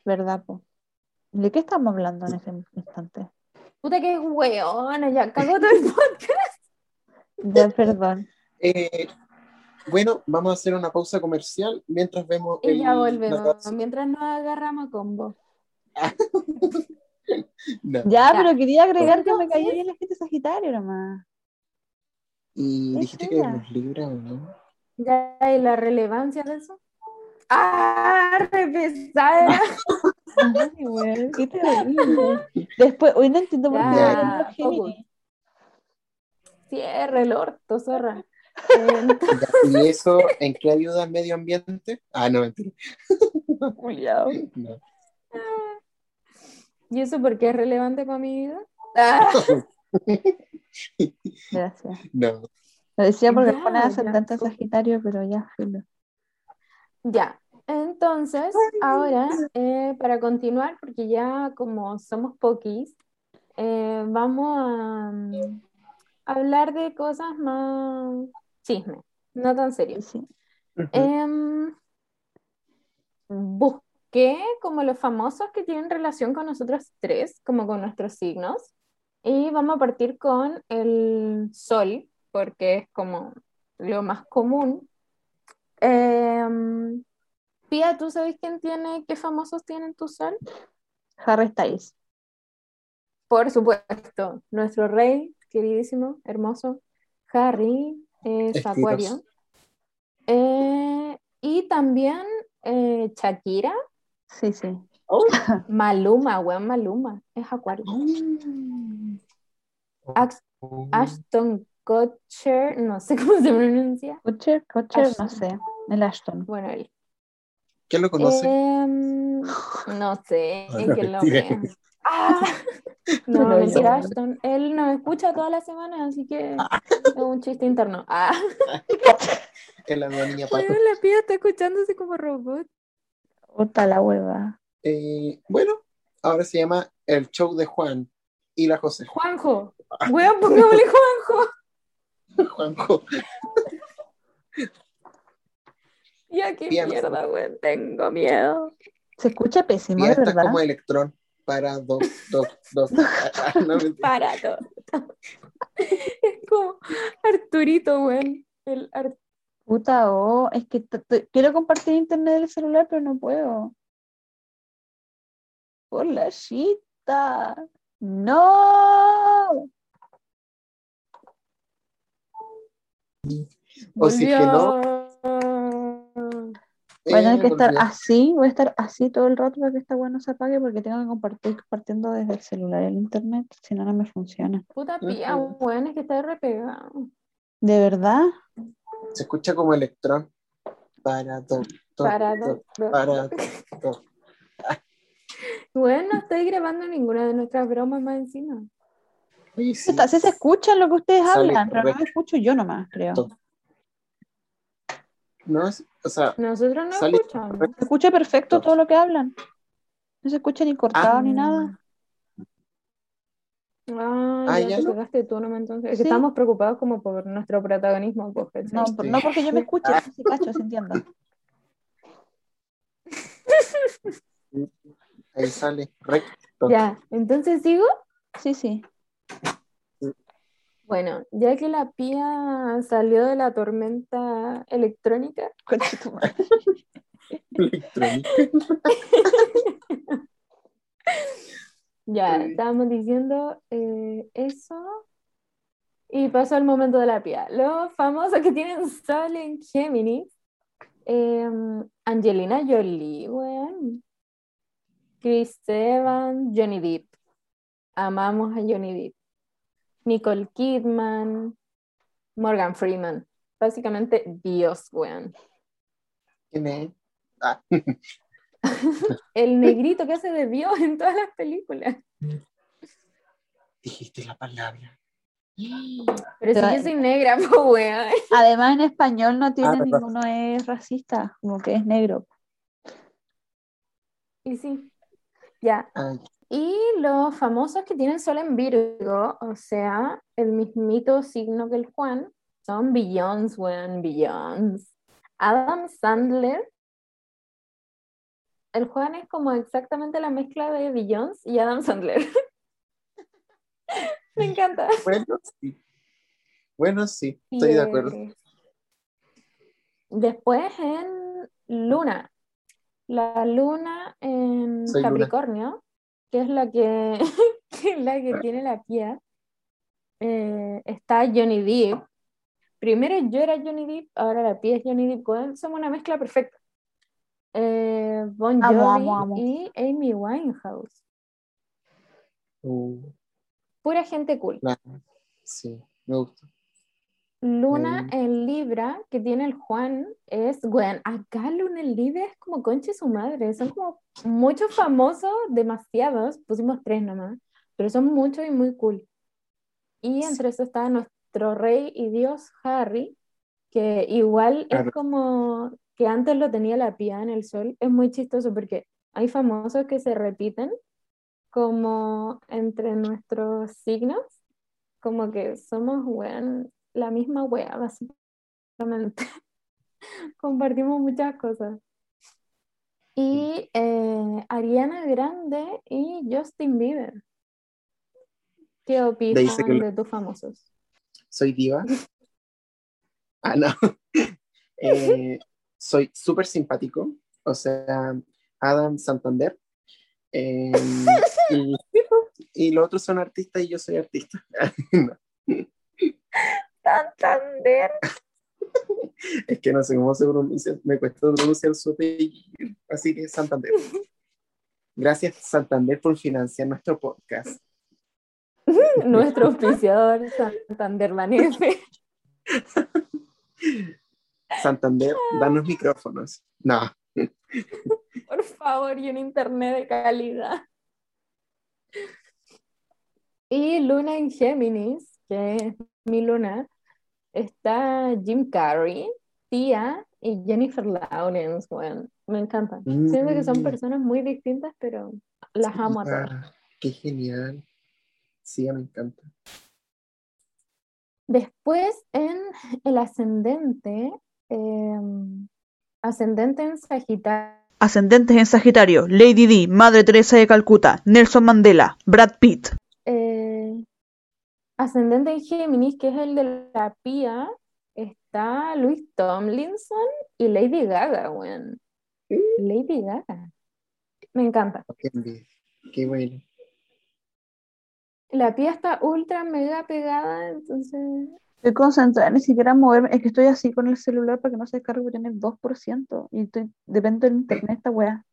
¿Verdad, po? ¿De qué estamos hablando en ese instante? Puta que weona, ya cagó todo el podcast. Ya, perdón. Eh, bueno, vamos a hacer una pausa comercial mientras vemos Y ya el- volvemos. Mientras nos agarramos a combo. No. Ya, pero quería agregar que me caía bien la gente Sagitario nomás. Y ¿Qué dijiste que Libra o no. ¿Ya hay la relevancia de eso? ¡Ah! ¡Repesada! Ay, qué terrible. Después, hoy no entiendo por qué los. Cierra el orto, zorra. ¿Y eso en qué ayuda al medio ambiente? Ah, no, mentira. No. ¿Y eso por qué es relevante para mi vida? Ah, Gracias. no. Lo decía porque Ya, pone ascendente en Sagitario, pero ya, filo. Ya, entonces, ahora, eh, para continuar, porque ya como somos poquis, eh, vamos a mm, hablar de cosas más chisme, no tan Sí, serios. sí. Ujú. Busqué como los famosos que tienen relación con nosotros tres, como con nuestros signos, y vamos a partir con el sol, porque es como lo más común. Em, Pía, ¿tú sabes quién tiene, qué famosos tienen tu sol? Harry Styles. Por supuesto, nuestro rey, queridísimo, hermoso, Harry, es Estilos. Acuario. Eh, y también eh, Shakira, Sí, sí. Maluma, weón, Maluma, es Acuario. Ax- Ashton Kutcher, no sé cómo se pronuncia. Kutcher, Kutcher, no sé. El Ashton. Bueno, él. ¿Quién lo conoce? Em, no sé, Ah, es no, que lo vea. Ah, no, Pero mentira, Ashton. Él nos escucha toda la semana, así que es un chiste interno. Ah, Es la nueva niña pato. bueno, la pía está escuchándose como robot. Puta la hueva. Eh, bueno, ahora se llama El Show de Juan y la José. Juanjo, weón, pongámosle Juanjo. Juanjo. Ya qué Bien. mierda, weón, tengo miedo. Se escucha pésimo, Y de esta es verdad. como electrón para dos, dos, dos. Ah, no. Para todo. Es como Arturito, weón. El Ar- Puta, oh, es que quiero compartir internet del celular, pero no puedo. Por la chita. No. O si es que no. Voy a tener eh, que estar así, voy a estar así todo el rato para que esta weá no se apague porque tengo que compartir compartiendo desde el celular y el internet, si no, no me funciona. Puta pía, weón, es que está repegado. ¿De verdad? Se escucha como electrón para dos, dos, Para dos, dos. para dos. Weón, no estoy grabando ninguna de nuestras bromas más encima. Sí. Sí se escuchan lo que ustedes Sale hablan, pero no me correcto. escucho yo nomás, creo. No, es- o sea, Nosotros no escuchamos. Se escucha perfecto Todo. todo lo que hablan. No se escucha ni cortado Ah. ni nada. Ah, Ah, ya ya te no. tú nomás entonces. Es que Sí. estamos preocupados como por nuestro protagonismo, pues. No, Sí. no porque yo me escuche, no se cacho, se entienda. ahí sale recto. Ya, entonces sigo. Sí, sí. Bueno, ya que la pía salió de la tormenta electrónica, Concha tu madre. Electrónica. ya Uy. estábamos diciendo eh, eso. Y pasó el momento de la pía. Los famosos que tienen sol en Géminis. em, Angelina Jolie, weón. Chris Evans, Johnny Depp. Amamos a Johnny Depp. Nicole Kidman, Morgan Freeman. básicamente Dios, weón. ¿Quién es? Ah, El negrito que hace de Dios en todas las películas. dijiste la palabra. Pero si yo soy negra, pues weón. Además, en español no tiene Ah, ninguno es racista, como que es negro. Y sí. Ya. Ay, Y los famosos que tienen sol en Virgo, o sea, el mismito signo que el Juan, son Beyoncé, weón, Beyoncé. Adam Sandler. El Juan es como exactamente la mezcla de Beyoncé y Adam Sandler. Me encanta. bueno, sí. Bueno, sí, estoy de acuerdo. Después en Luna. La Luna en Soy Luna. Capricornio, que es la que, que es la que tiene la pía. eh, está Johnny Depp. Primero yo era Johnny Depp, ahora la pía es Johnny Depp. Somos una mezcla perfecta. Eh, Bon Amo, Jovi amo, amo. y Amy Winehouse. Uh, Pura gente cool. Sí, me gusta. Luna Mm. en Libra, que tiene el Juan, es, bueno, acá Luna en Libra es como conche su madre, son como muchos famosos, demasiados, pusimos tres nomás, pero son muchos y muy cool. Y entre eso está nuestro rey y dios Harry, que igual es Claro. como que antes lo tenía la pía en el sol, es muy chistoso porque hay famosos que se repiten como entre nuestros signos, como que somos, weón, la misma wea, básicamente. Compartimos muchas cosas. Y eh, Ariana Grande y Justin Bieber. ¿Qué lo- de tus famosos? ¿Soy diva? Ah, no. Eh, soy súper simpático, o sea, Adam Santander. Eh, y, y los otros son artistas y yo soy artista. No, Santander. es que no sé cómo se pronuncia, me cuesta pronunciar su apellido, así que Santander. Gracias Santander por financiar nuestro podcast. Nuestro auspiciador Santander Vanesse. Santander, danos micrófonos. No, Por favor, y un internet de calidad. Y Luna en Géminis, que es mi luna, está Jim Carrey, Tia y Jennifer Lawrence. Bueno, me encantan. Siento que son Mm. personas muy distintas, pero las amo a todas. Qué genial. Sí, me encanta. Después en el ascendente, em, ascendente en Sagitario. Ascendentes en Sagitario, Lady Di, Madre Teresa de Calcuta, Nelson Mandela, Brad Pitt. eh, ascendente en Géminis, que es el de la pía, está Luis Tomlinson y Lady Gaga, weón. Lady Gaga. Me encanta. Qué bueno. La pía está ultra mega pegada, entonces. Estoy concentrada, ni siquiera moverme. Es que estoy así con el celular para que no se descargue porque tiene 2%. Y estoy, depende del internet esta weá.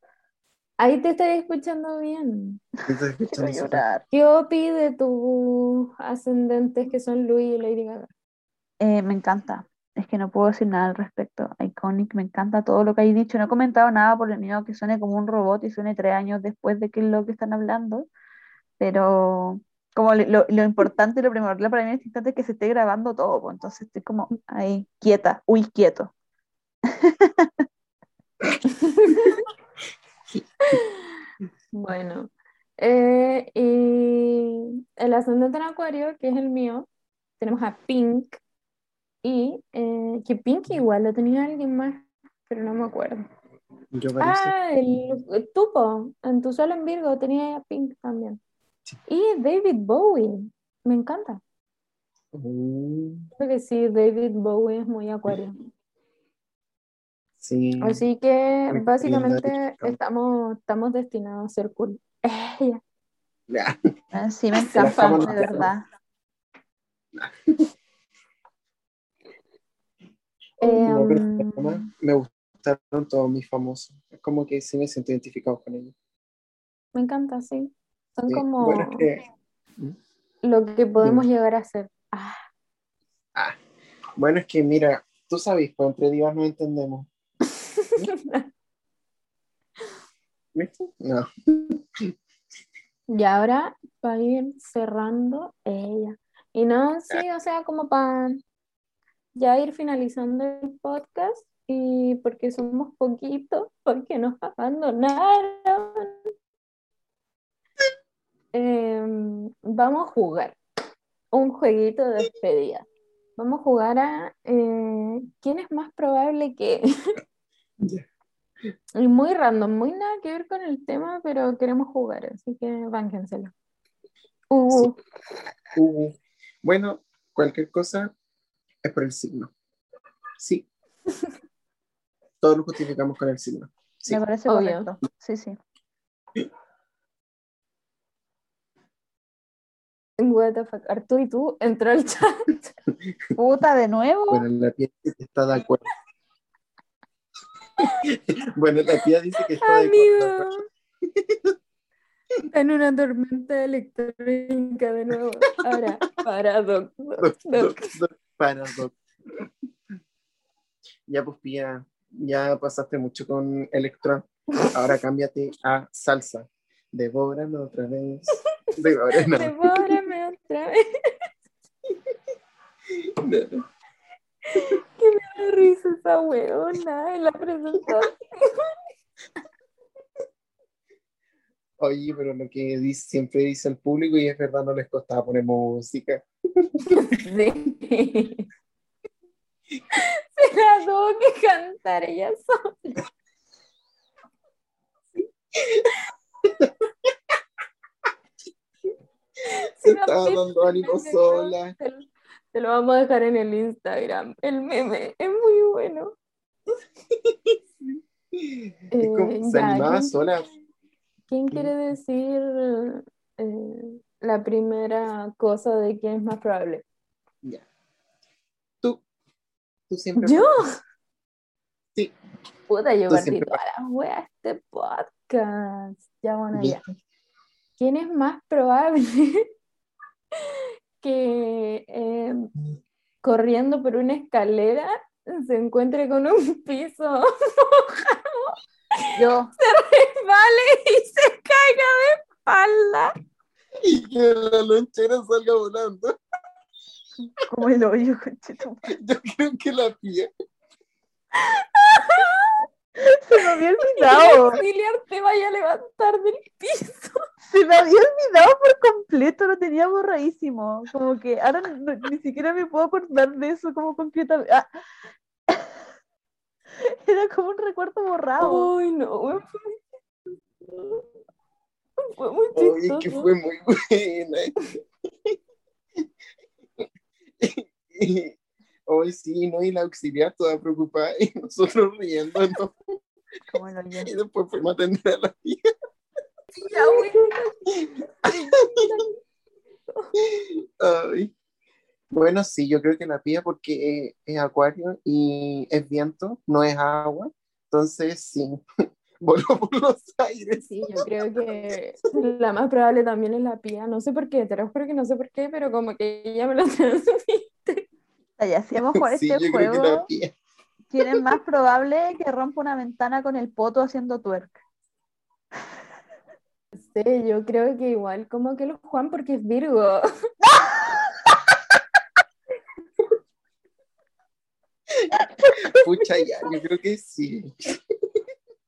Ahí te estoy escuchando bien. Entonces, Quiero escuchando llorar. ¿Qué opi de tus ascendentes que son Luis y Lady Gaga? Eh, me encanta. Es que no puedo decir nada al respecto. Iconic, me encanta todo lo que hay dicho. No he comentado nada por el miedo que suene como un robot y suene tres años después de que es lo que están hablando. Pero como lo, lo importante y lo primordial para mí en este instante es que se esté grabando todo. pues, Entonces estoy como ahí, quieta, uy, quieto. Bueno, eh, y el ascendente en Acuario, que es el mío, tenemos a Pink y eh, que Pink igual lo tenía alguien más, pero no me acuerdo. Yo. Ah, el, el Tupo, en tu sol en Virgo tenía a Pink también. Y David Bowie, me encanta. Uh, Creo que sí, David Bowie es muy Acuario. sí. Así que básicamente estamos, estamos destinados a ser cool. Ah, Sí, me estamos de verdad. Em, me gustaron todos mis famosos. Es como que sí me siento identificado con ellos. Me encanta, sí. Son Sí. como Bueno, que, lo que podemos llegar a ser. Ah, bueno, es que mira, Tú sabes, pues entre divas no entendemos. ¿Viste? No. Y ahora, para ir cerrando, ella. Y no, sí, o sea, como para ya ir finalizando el podcast y porque somos poquitos, porque nos abandonaron. Em, vamos a jugar un jueguito de despedida. Vamos a jugar a eh, quién es más probable que. Y muy random, muy nada que ver con el tema, pero queremos jugar, así que bánquenselo. Uh, Uh, bueno, cualquier cosa es por el signo. Sí. Todo lo justificamos con el signo. Sí. Me parece Obvio. correcto. Sí, sí. What the fuck. Arturo y tú entró al chat. Puta, de nuevo. Bueno, la tía dice que está de acuerdo. bueno, la tía dice que está de acuerdo. En una tormenta electrónica de nuevo. Ahora, para doc, doc, Doc, doc. doc, doc, para, doc. Ya, pues, Pía, ya pasaste mucho con Electron. Ahora cámbiate a salsa. Devórame otra vez. Devórame. Otra vez. No. Que me da risa esa weona en la presentación. Oye, pero lo que dice, siempre dice el público y es verdad, no les costaba poner música. Sí. Se la tuvo que cantar ella sola. Se Una estaba dando ánimo Te lo- sola. Te lo, te lo vamos a dejar en el Instagram. El meme es muy bueno. Es como, Eh, se ya, animaba ¿quién- sola. ¿Quién quiere decir eh, la primera cosa de quién es más probable? Ya. Tú. Tú siempre. ¿Yo? Sí. Puta, yo partí todas las weas este podcast. Ya, bueno, ya. ¿Quién es más probable que eh, corriendo por una escalera se encuentre con un piso Yo, vale y se caiga de espalda? Y que la lonchera salga volando. como el hoyo. Yo creo que la tía. Se me había olvidado. auxiliar te vaya a levantar del piso. Se me había olvidado por completo, lo tenía borradísimo. Como que ahora no- ni siquiera me puedo acordar de eso como concretamente. Ah. Era como un recuerdo borrado. Ay, no, fue muy- Fue muy Oye, chistoso. que fue muy buena. Hoy sí, ¿no? Y la auxiliar toda preocupada y nosotros riendo. hoyo. Y después fuimos a atender a la tía. Güey. Ay. Bueno, sí, yo creo que la pía porque eh, es acuario y es viento, no es agua. Entonces, sí, voló por los aires. Sí, yo creo que la más probable también es la pía. No sé por qué, te lo juro que no sé por qué, pero como que ella me lo transmite. Ya, si vamos a jugar Sí, este juego. ¿quién es más probable que rompa una ventana con el poto haciendo twerk? Sí, yo creo que igual como que los Juan porque es Virgo. Pucha, ya, yo creo que sí.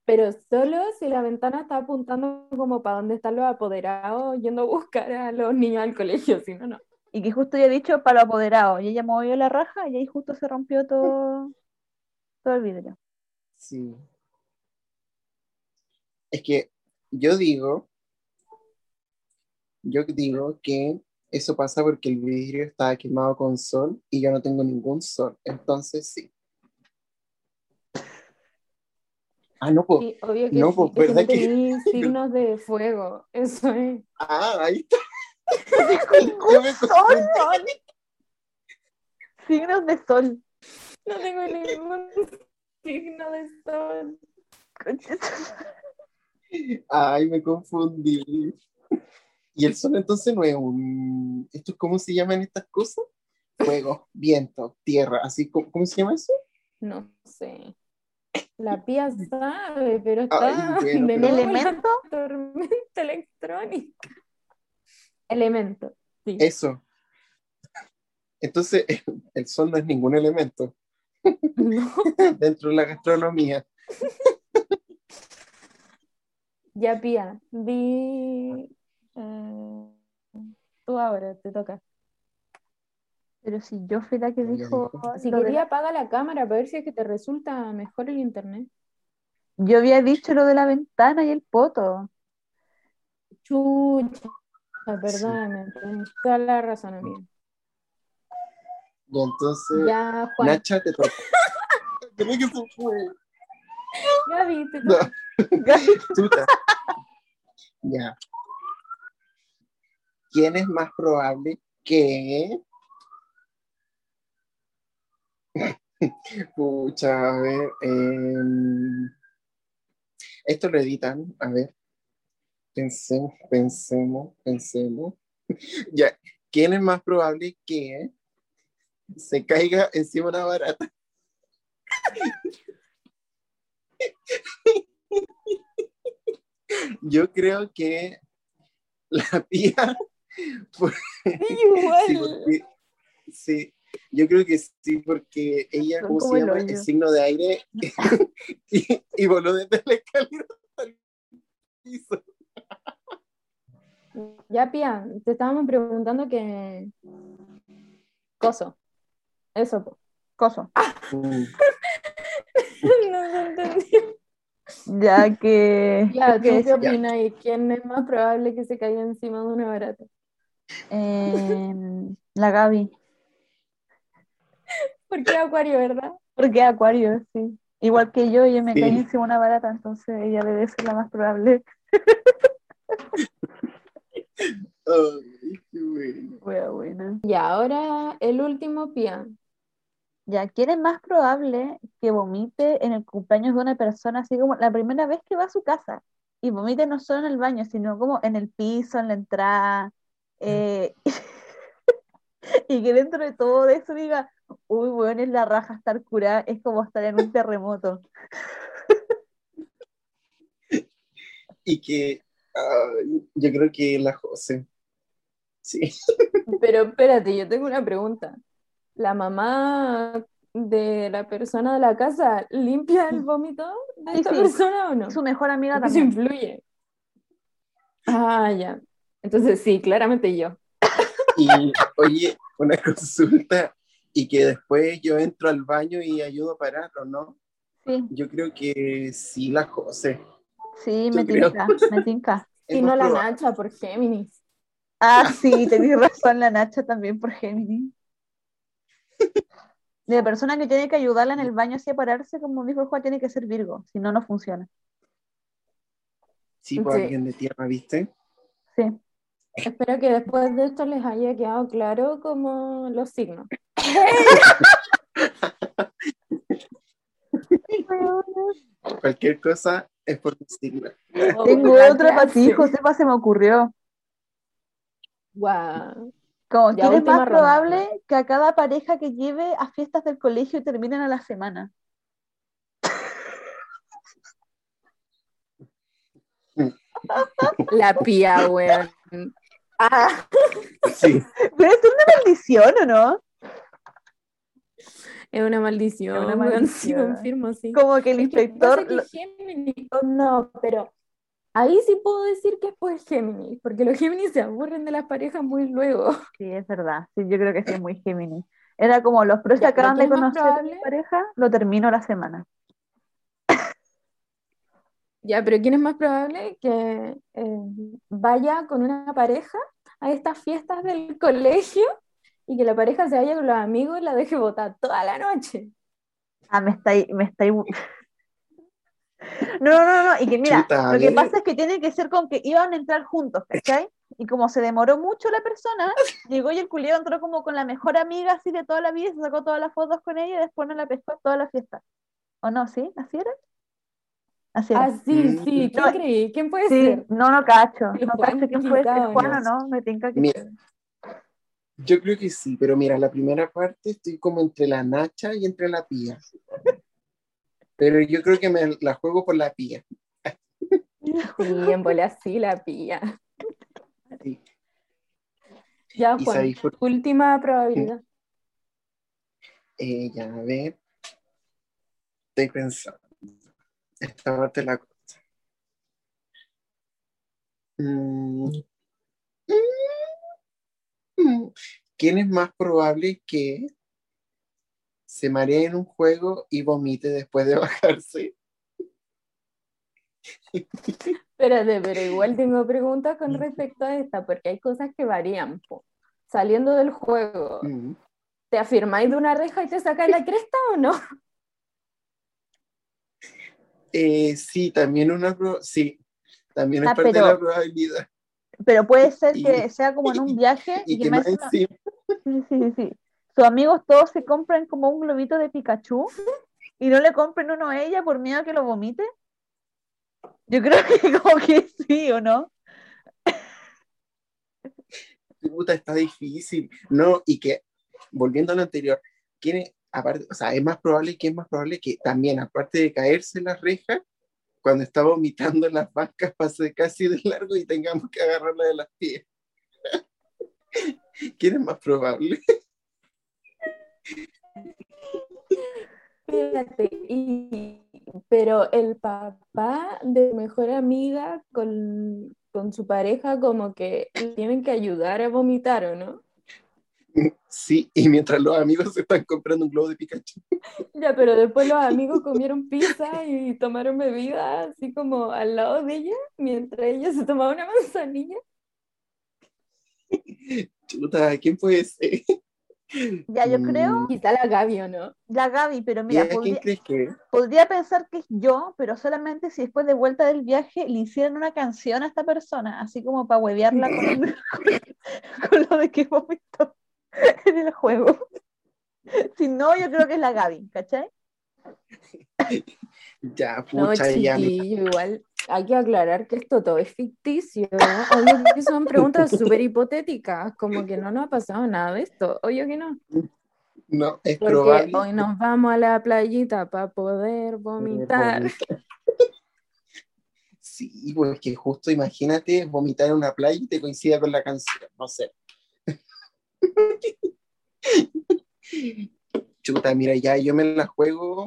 Pero solo si la ventana está apuntando como para donde están los apoderados yendo a buscar a los niños al colegio, si no, no. Y que justo ya he dicho para los apoderados. Y ella movió la raja y ahí justo se rompió todo, todo el vidrio. Sí. Es que yo digo, yo digo que eso pasa porque el vidrio está quemado con sol y yo no tengo ningún sol. Entonces sí. Ah, no, pues. Sí, obvio que No, sí, pues, que ¿verdad que- signos de fuego, eso es. Ah, ahí está. Me confundí. Signos de sol. No tengo ningún signo de sol. Ay, me confundí. Y el sol entonces no es un... ¿Esto cómo se llaman estas cosas? Fuego, viento, tierra, así, ¿cómo, cómo se llama eso? No sé. La pía sabe, pero está Ay, bueno, de pero- nuevo en la ¿Elemento? tormenta electrónica. Elemento, sí. Eso. Entonces, el sol no es ningún elemento No, dentro de la gastronomía. ya pía, di. eh, tú ahora, te toca. Pero si yo fui la que dijo. Si quería, apaga la cámara para ver si es que te resulta mejor el internet. Yo había dicho lo de la ventana y el poto. Chucha, perdóname, tienes toda la razón, amiga. Y entonces, Ya, Juan. Nacha te toca. Creo que se fue. Gaby, te No, toca. chuta. Ya. ¿Quién es más probable que... Pucha, a ver. em, Esto lo editan, a ver. Pensemos, pensemos, pensemos. Ya. ¿Quién es más probable que se caiga encima de una barata? Yo creo que la pía. pues, Igual. sí, porque- sí, yo creo que sí, porque ella, ¿cómo se el llama? El signo de aire y, y voló desde la escalera el piso. Ya, Pía, te estábamos preguntando que. Coso. Eso. Coso. Mm, No se entendió. Ya que. Ya, ¿tú que qué opinas? ¿Y quién es más probable que se caiga encima de una barata? em, la Gaby. Porque Acuario, ¿verdad? Porque Acuario, sí. Igual que yo, yo me Sí. caí encima de una barata, entonces ella debe ser la más probable. ay, qué bueno. Buena. Y ahora el último, Pía. Ya, ¿quién es más probable que vomite en el cumpleaños de una persona, así como la primera vez que va a su casa? Y vomite no solo en el baño, sino como en el piso, en la entrada. eh, y que dentro de todo eso diga, uy, bueno, es la raja estar curada, es como estar en un terremoto. Y que yo creo que la José. Sí. Pero espérate, yo tengo una pregunta. ¿La mamá de la persona de la casa limpia el vómito de Sí, esta sí. persona o no? Su mejor amiga Porque eso también. influye. Ah, ya. Entonces sí, claramente yo. Y oye, una consulta. Y que después yo entro al baño y ayudo a parar, ¿o no? Sí, Yo creo que sí, la José. Sí, me creo. tinca, me tinca. Y no la. Nacha por Géminis. Ah, sí, tenés razón, la Nacha también por Géminis. De la persona que tiene que ayudarla en el baño así a pararse, como dijo el Juan, tiene que ser Virgo, si no, no funciona. Sí, por Sí. alguien de tierra, ¿viste? Sí. Espero que después de esto les haya quedado claro como los signos. Cualquier cosa es por tu signo. Tengo La otra para ti. Josefa, se me ocurrió. Guau. Como, ¿quién es más ronda. probable que a cada pareja que lleve a fiestas del colegio terminen a la semana? La pía, weón. Ah, Sí, Pero es una maldición, ¿o no? Es una maldición, Es una maldición. confirmo, sí. Como que el Es inspector... pasa que lo- Géminis- no, pero ahí sí puedo decir que es por Géminis, porque los Géminis se aburren de las parejas muy luego. Sí, es verdad. Sí, yo creo que sí es muy Géminis. Era como los pros que acaban de ¿quién es más conocer a mi pareja, lo termino la semana. Ya, pero ¿quién es más probable que eh, vaya con una pareja a estas fiestas del colegio y que la pareja se vaya con los amigos y la deje botar toda la noche? Ah, me está ahí, me está. No, no, no, y que mira, Chuta, lo que pasa es que tiene que ser con que iban a entrar juntos, ¿cachai? Y como se demoró mucho la persona, llegó y el culiado entró como con la mejor amiga así de toda la vida, se sacó todas las fotos con ella y después no la pescó toda la fiesta. ¿O no? ¿Sí? ¿Así era? Así era. Ah, sí, Mm. sí, ¿quién No, creí? ¿Quién puede Sí, ser? no, no cacho. No cacho quién puede ser, Juan o ¿no? me tinca que Mira. Yo creo que sí, pero mira, la primera parte estoy como entre la Nacha y entre la Pía. Pero yo creo que me la juego por la pía. Sí, en bola sí la. Sí. Ya, ¿Y Juan, por última probabilidad. Eh, ya, a ver. Estoy pensando. Esta parte la cosa. Mm. Mm. ¿Quién es más probable que se maree en un juego y vomite después de bajarse? Espérate, pero igual tengo preguntas con respecto a esta, porque hay cosas que varían. po. Saliendo del juego, Mm. ¿te afirmáis de una reja y te sacáis la cresta o no? Eh, sí, también una sí, también es Ah, parte pero- de la probabilidad. Pero puede ser Y- que sea como en un viaje Y y, que que más encima- Sí, sí, sí. Sus amigos todos se compran como un globito de Pikachu y no le compren uno a ella por miedo a que lo vomite. Yo creo que como que sí, ¿o no? puta, está difícil. No, y que, volviendo a lo anterior, ¿quién es, aparte, o sea, es más probable que es más probable que también, aparte de caerse en la reja, cuando está vomitando en las bancas, pase casi de largo y tengamos que agarrarla de las pies. ¿Quién es más probable? Espérate, y- pero el papá de mejor amiga con, con su pareja como que tienen que ayudar a vomitar, ¿o no? Sí, y mientras los amigos se están comprando un globo de Pikachu. Ya, pero después los amigos comieron pizza y tomaron bebida así como al lado de ella, mientras ella se tomaba una manzanilla. Chuta, ¿quién puede ser? Ya, yo creo Mm, Quizá la Gaby, ¿o no? la Gaby, pero ¿y mira, podría, crees que podría pensar que es yo, pero solamente si después de vuelta del viaje le hicieran una canción a esta persona, así como para huevearla con, con lo de que vomitó en el juego. Si no, yo creo que es la Gaby, ¿cachai? Ya, No, pucha, ya. mi- chiquillo, igual hay que aclarar que esto todo es ficticio. Obvio que son preguntas súper hipotéticas, como que no nos ha pasado nada de esto. Obvio que no. No, es Porque probable. hoy nos vamos a la playita para poder vomitar. vomitar. Sí, pues que justo imagínate vomitar en una playa y te coincida con la canción, no sé. Chuta, mira, ya yo me la juego.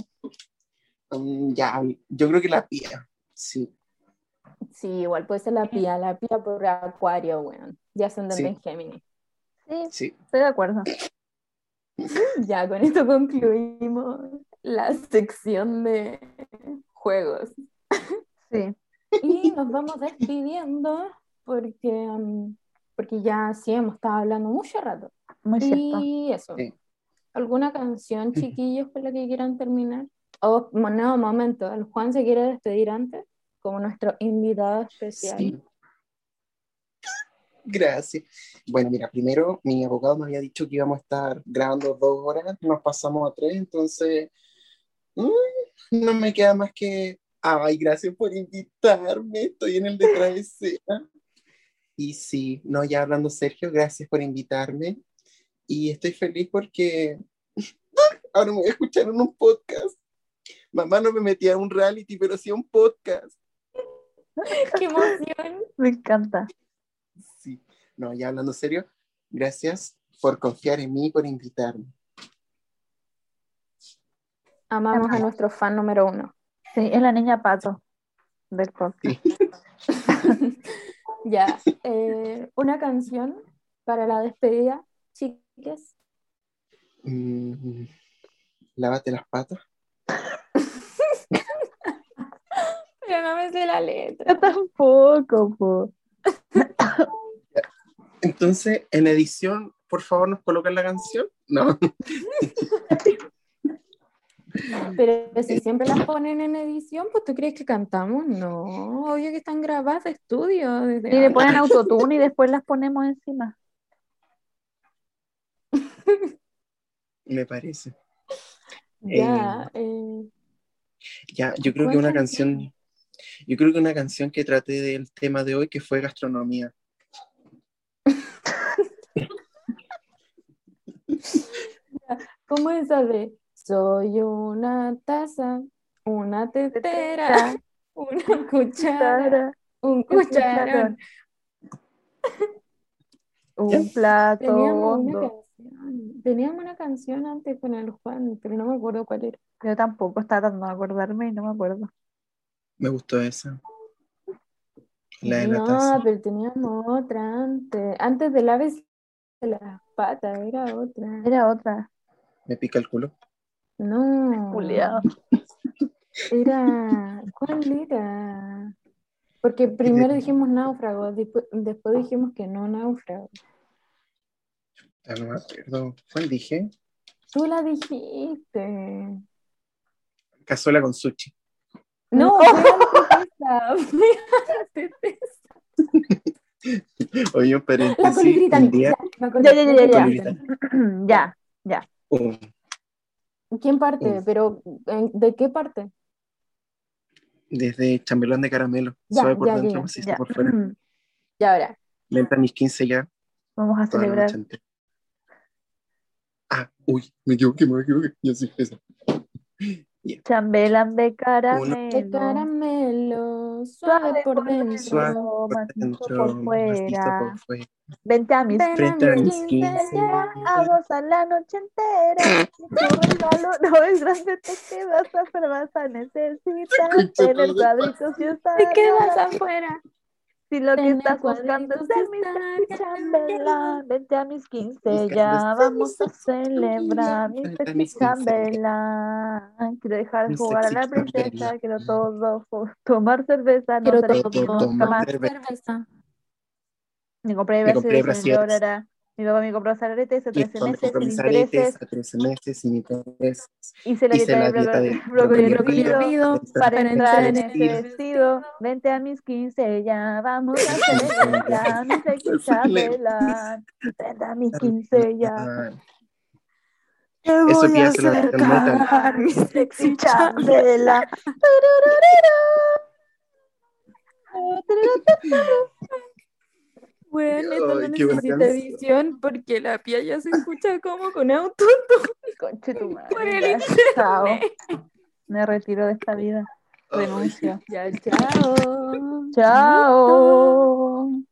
mm, ya, yo creo que la pía. Sí, Sí, igual puede ser la pía, la pía por acuario, weón. Ya se Sí. en Géminis. Sí, sí. estoy de acuerdo. Ya con esto concluimos la sección de juegos. Sí. Y nos vamos despidiendo porque, um, porque ya sí hemos estado hablando mucho rato. Muy cierto. Y eso. Sí. ¿Alguna canción, chiquillos, con la que quieran terminar? O, mo- no, momento, el Juan se quiere despedir antes, como nuestro invitado especial. Sí. Gracias. Bueno, mira, primero mi abogado me había dicho que íbamos a estar grabando dos horas, nos pasamos a tres, entonces mm, no me queda más que, ay, gracias por invitarme, estoy en el detrás de escena. Y sí, no, ya hablando Sergio, gracias por invitarme. Y estoy feliz porque ahora me voy a escuchar en un podcast. Mamá no me metía a un reality, pero sí a un podcast. ¡Qué emoción! Me encanta. Sí, no, ya hablando serio, gracias por confiar en mí y por invitarme. Amamos a nuestro fan número uno. Sí, es la niña pato del podcast. Ya, eh, una canción para la despedida, chiques. Mm, lávate las patas. Pero no me sé la letra. Yo tampoco, po. Entonces, en edición, por favor, nos colocan la canción. No, Pero si siempre las ponen en edición, pues ¿tú crees que cantamos? No, obvio que están grabadas de estudio. Desde Y le ponen autotune y después las ponemos encima. me parece. Ya, eh, Ya, yo creo que una ¿Cuál canción, yo creo que una canción que traté del tema de hoy, que fue gastronomía. ¿cómo es esa de Soy una taza una tetera, una cuchara, un cucharón. Un plato Teníamos una hondo. canción. Teníamos una canción antes con el Juan, pero no me acuerdo cuál era. Yo tampoco estaba tratando de acordarme y no me acuerdo. Me gustó esa. La de la No, taza. pero teníamos otra antes. Antes del ave de las patas, era otra. Era otra. Me pica el culo. No. Juliado. Era. ¿Cuál era? Porque primero dijimos náufrago, después, dijimos que no náufrago. Ya no me acuerdo. ¿Cuál dije? Tú la dijiste. Cazuela con sushi. No, de esa. Oye, un La colibrita, Un día. ya, Ya, ya, ya, ya, ya. colibrita. ya, ya. un- ¿Quién parte? Pero ¿en- ¿de qué parte? desde chambelán de caramelo. Ya, Suave por ya, dentro, ya, ya. por fuera. Ya ahora. Lenta mis 15 ya. Vamos a la celebrar. Ah, uy, me equivoqué, me equivoqué. Ya sí, eso. Chambelán de De caramelo. Suave por dentro. Suave por dentro, por fuera. por fuera. Vente a mis Ven a mis mis 15 15 ya. a la noche entera. Tu no es grande, te quedas afuera, vas a necesitar tener cuadritos y estar. Te quedas afuera. Si lo que estás buscando es ser mi chambelán, vente a mis 15 Buscando ya, vamos a celebrar. mi 15 chambelán. Quiero dejar jugar a la princesa, quiero todo, tomar cerveza, no Quiero seré todo, nunca tomar cerveza. Me compré Me Mi papá me compró salaretes a Y 13 con meses sin intereses. a 13 meses sin intereses. Hice la dieta de dieta de brócoli- hervido para entrar en ese vestido. Vente a mis 15 ya, vamos a celebrar sexy A celebrar. chambelán. Vente a mis 15 ya. Te Eso voy a acercar mi sexy Chambelán. Bueno, esto no necesita edición porque la pía ya se escucha como con auto Conche tu madre. por el ya. Chao. Me retiro de esta vida. Renuncio. Ya, chao. Chao.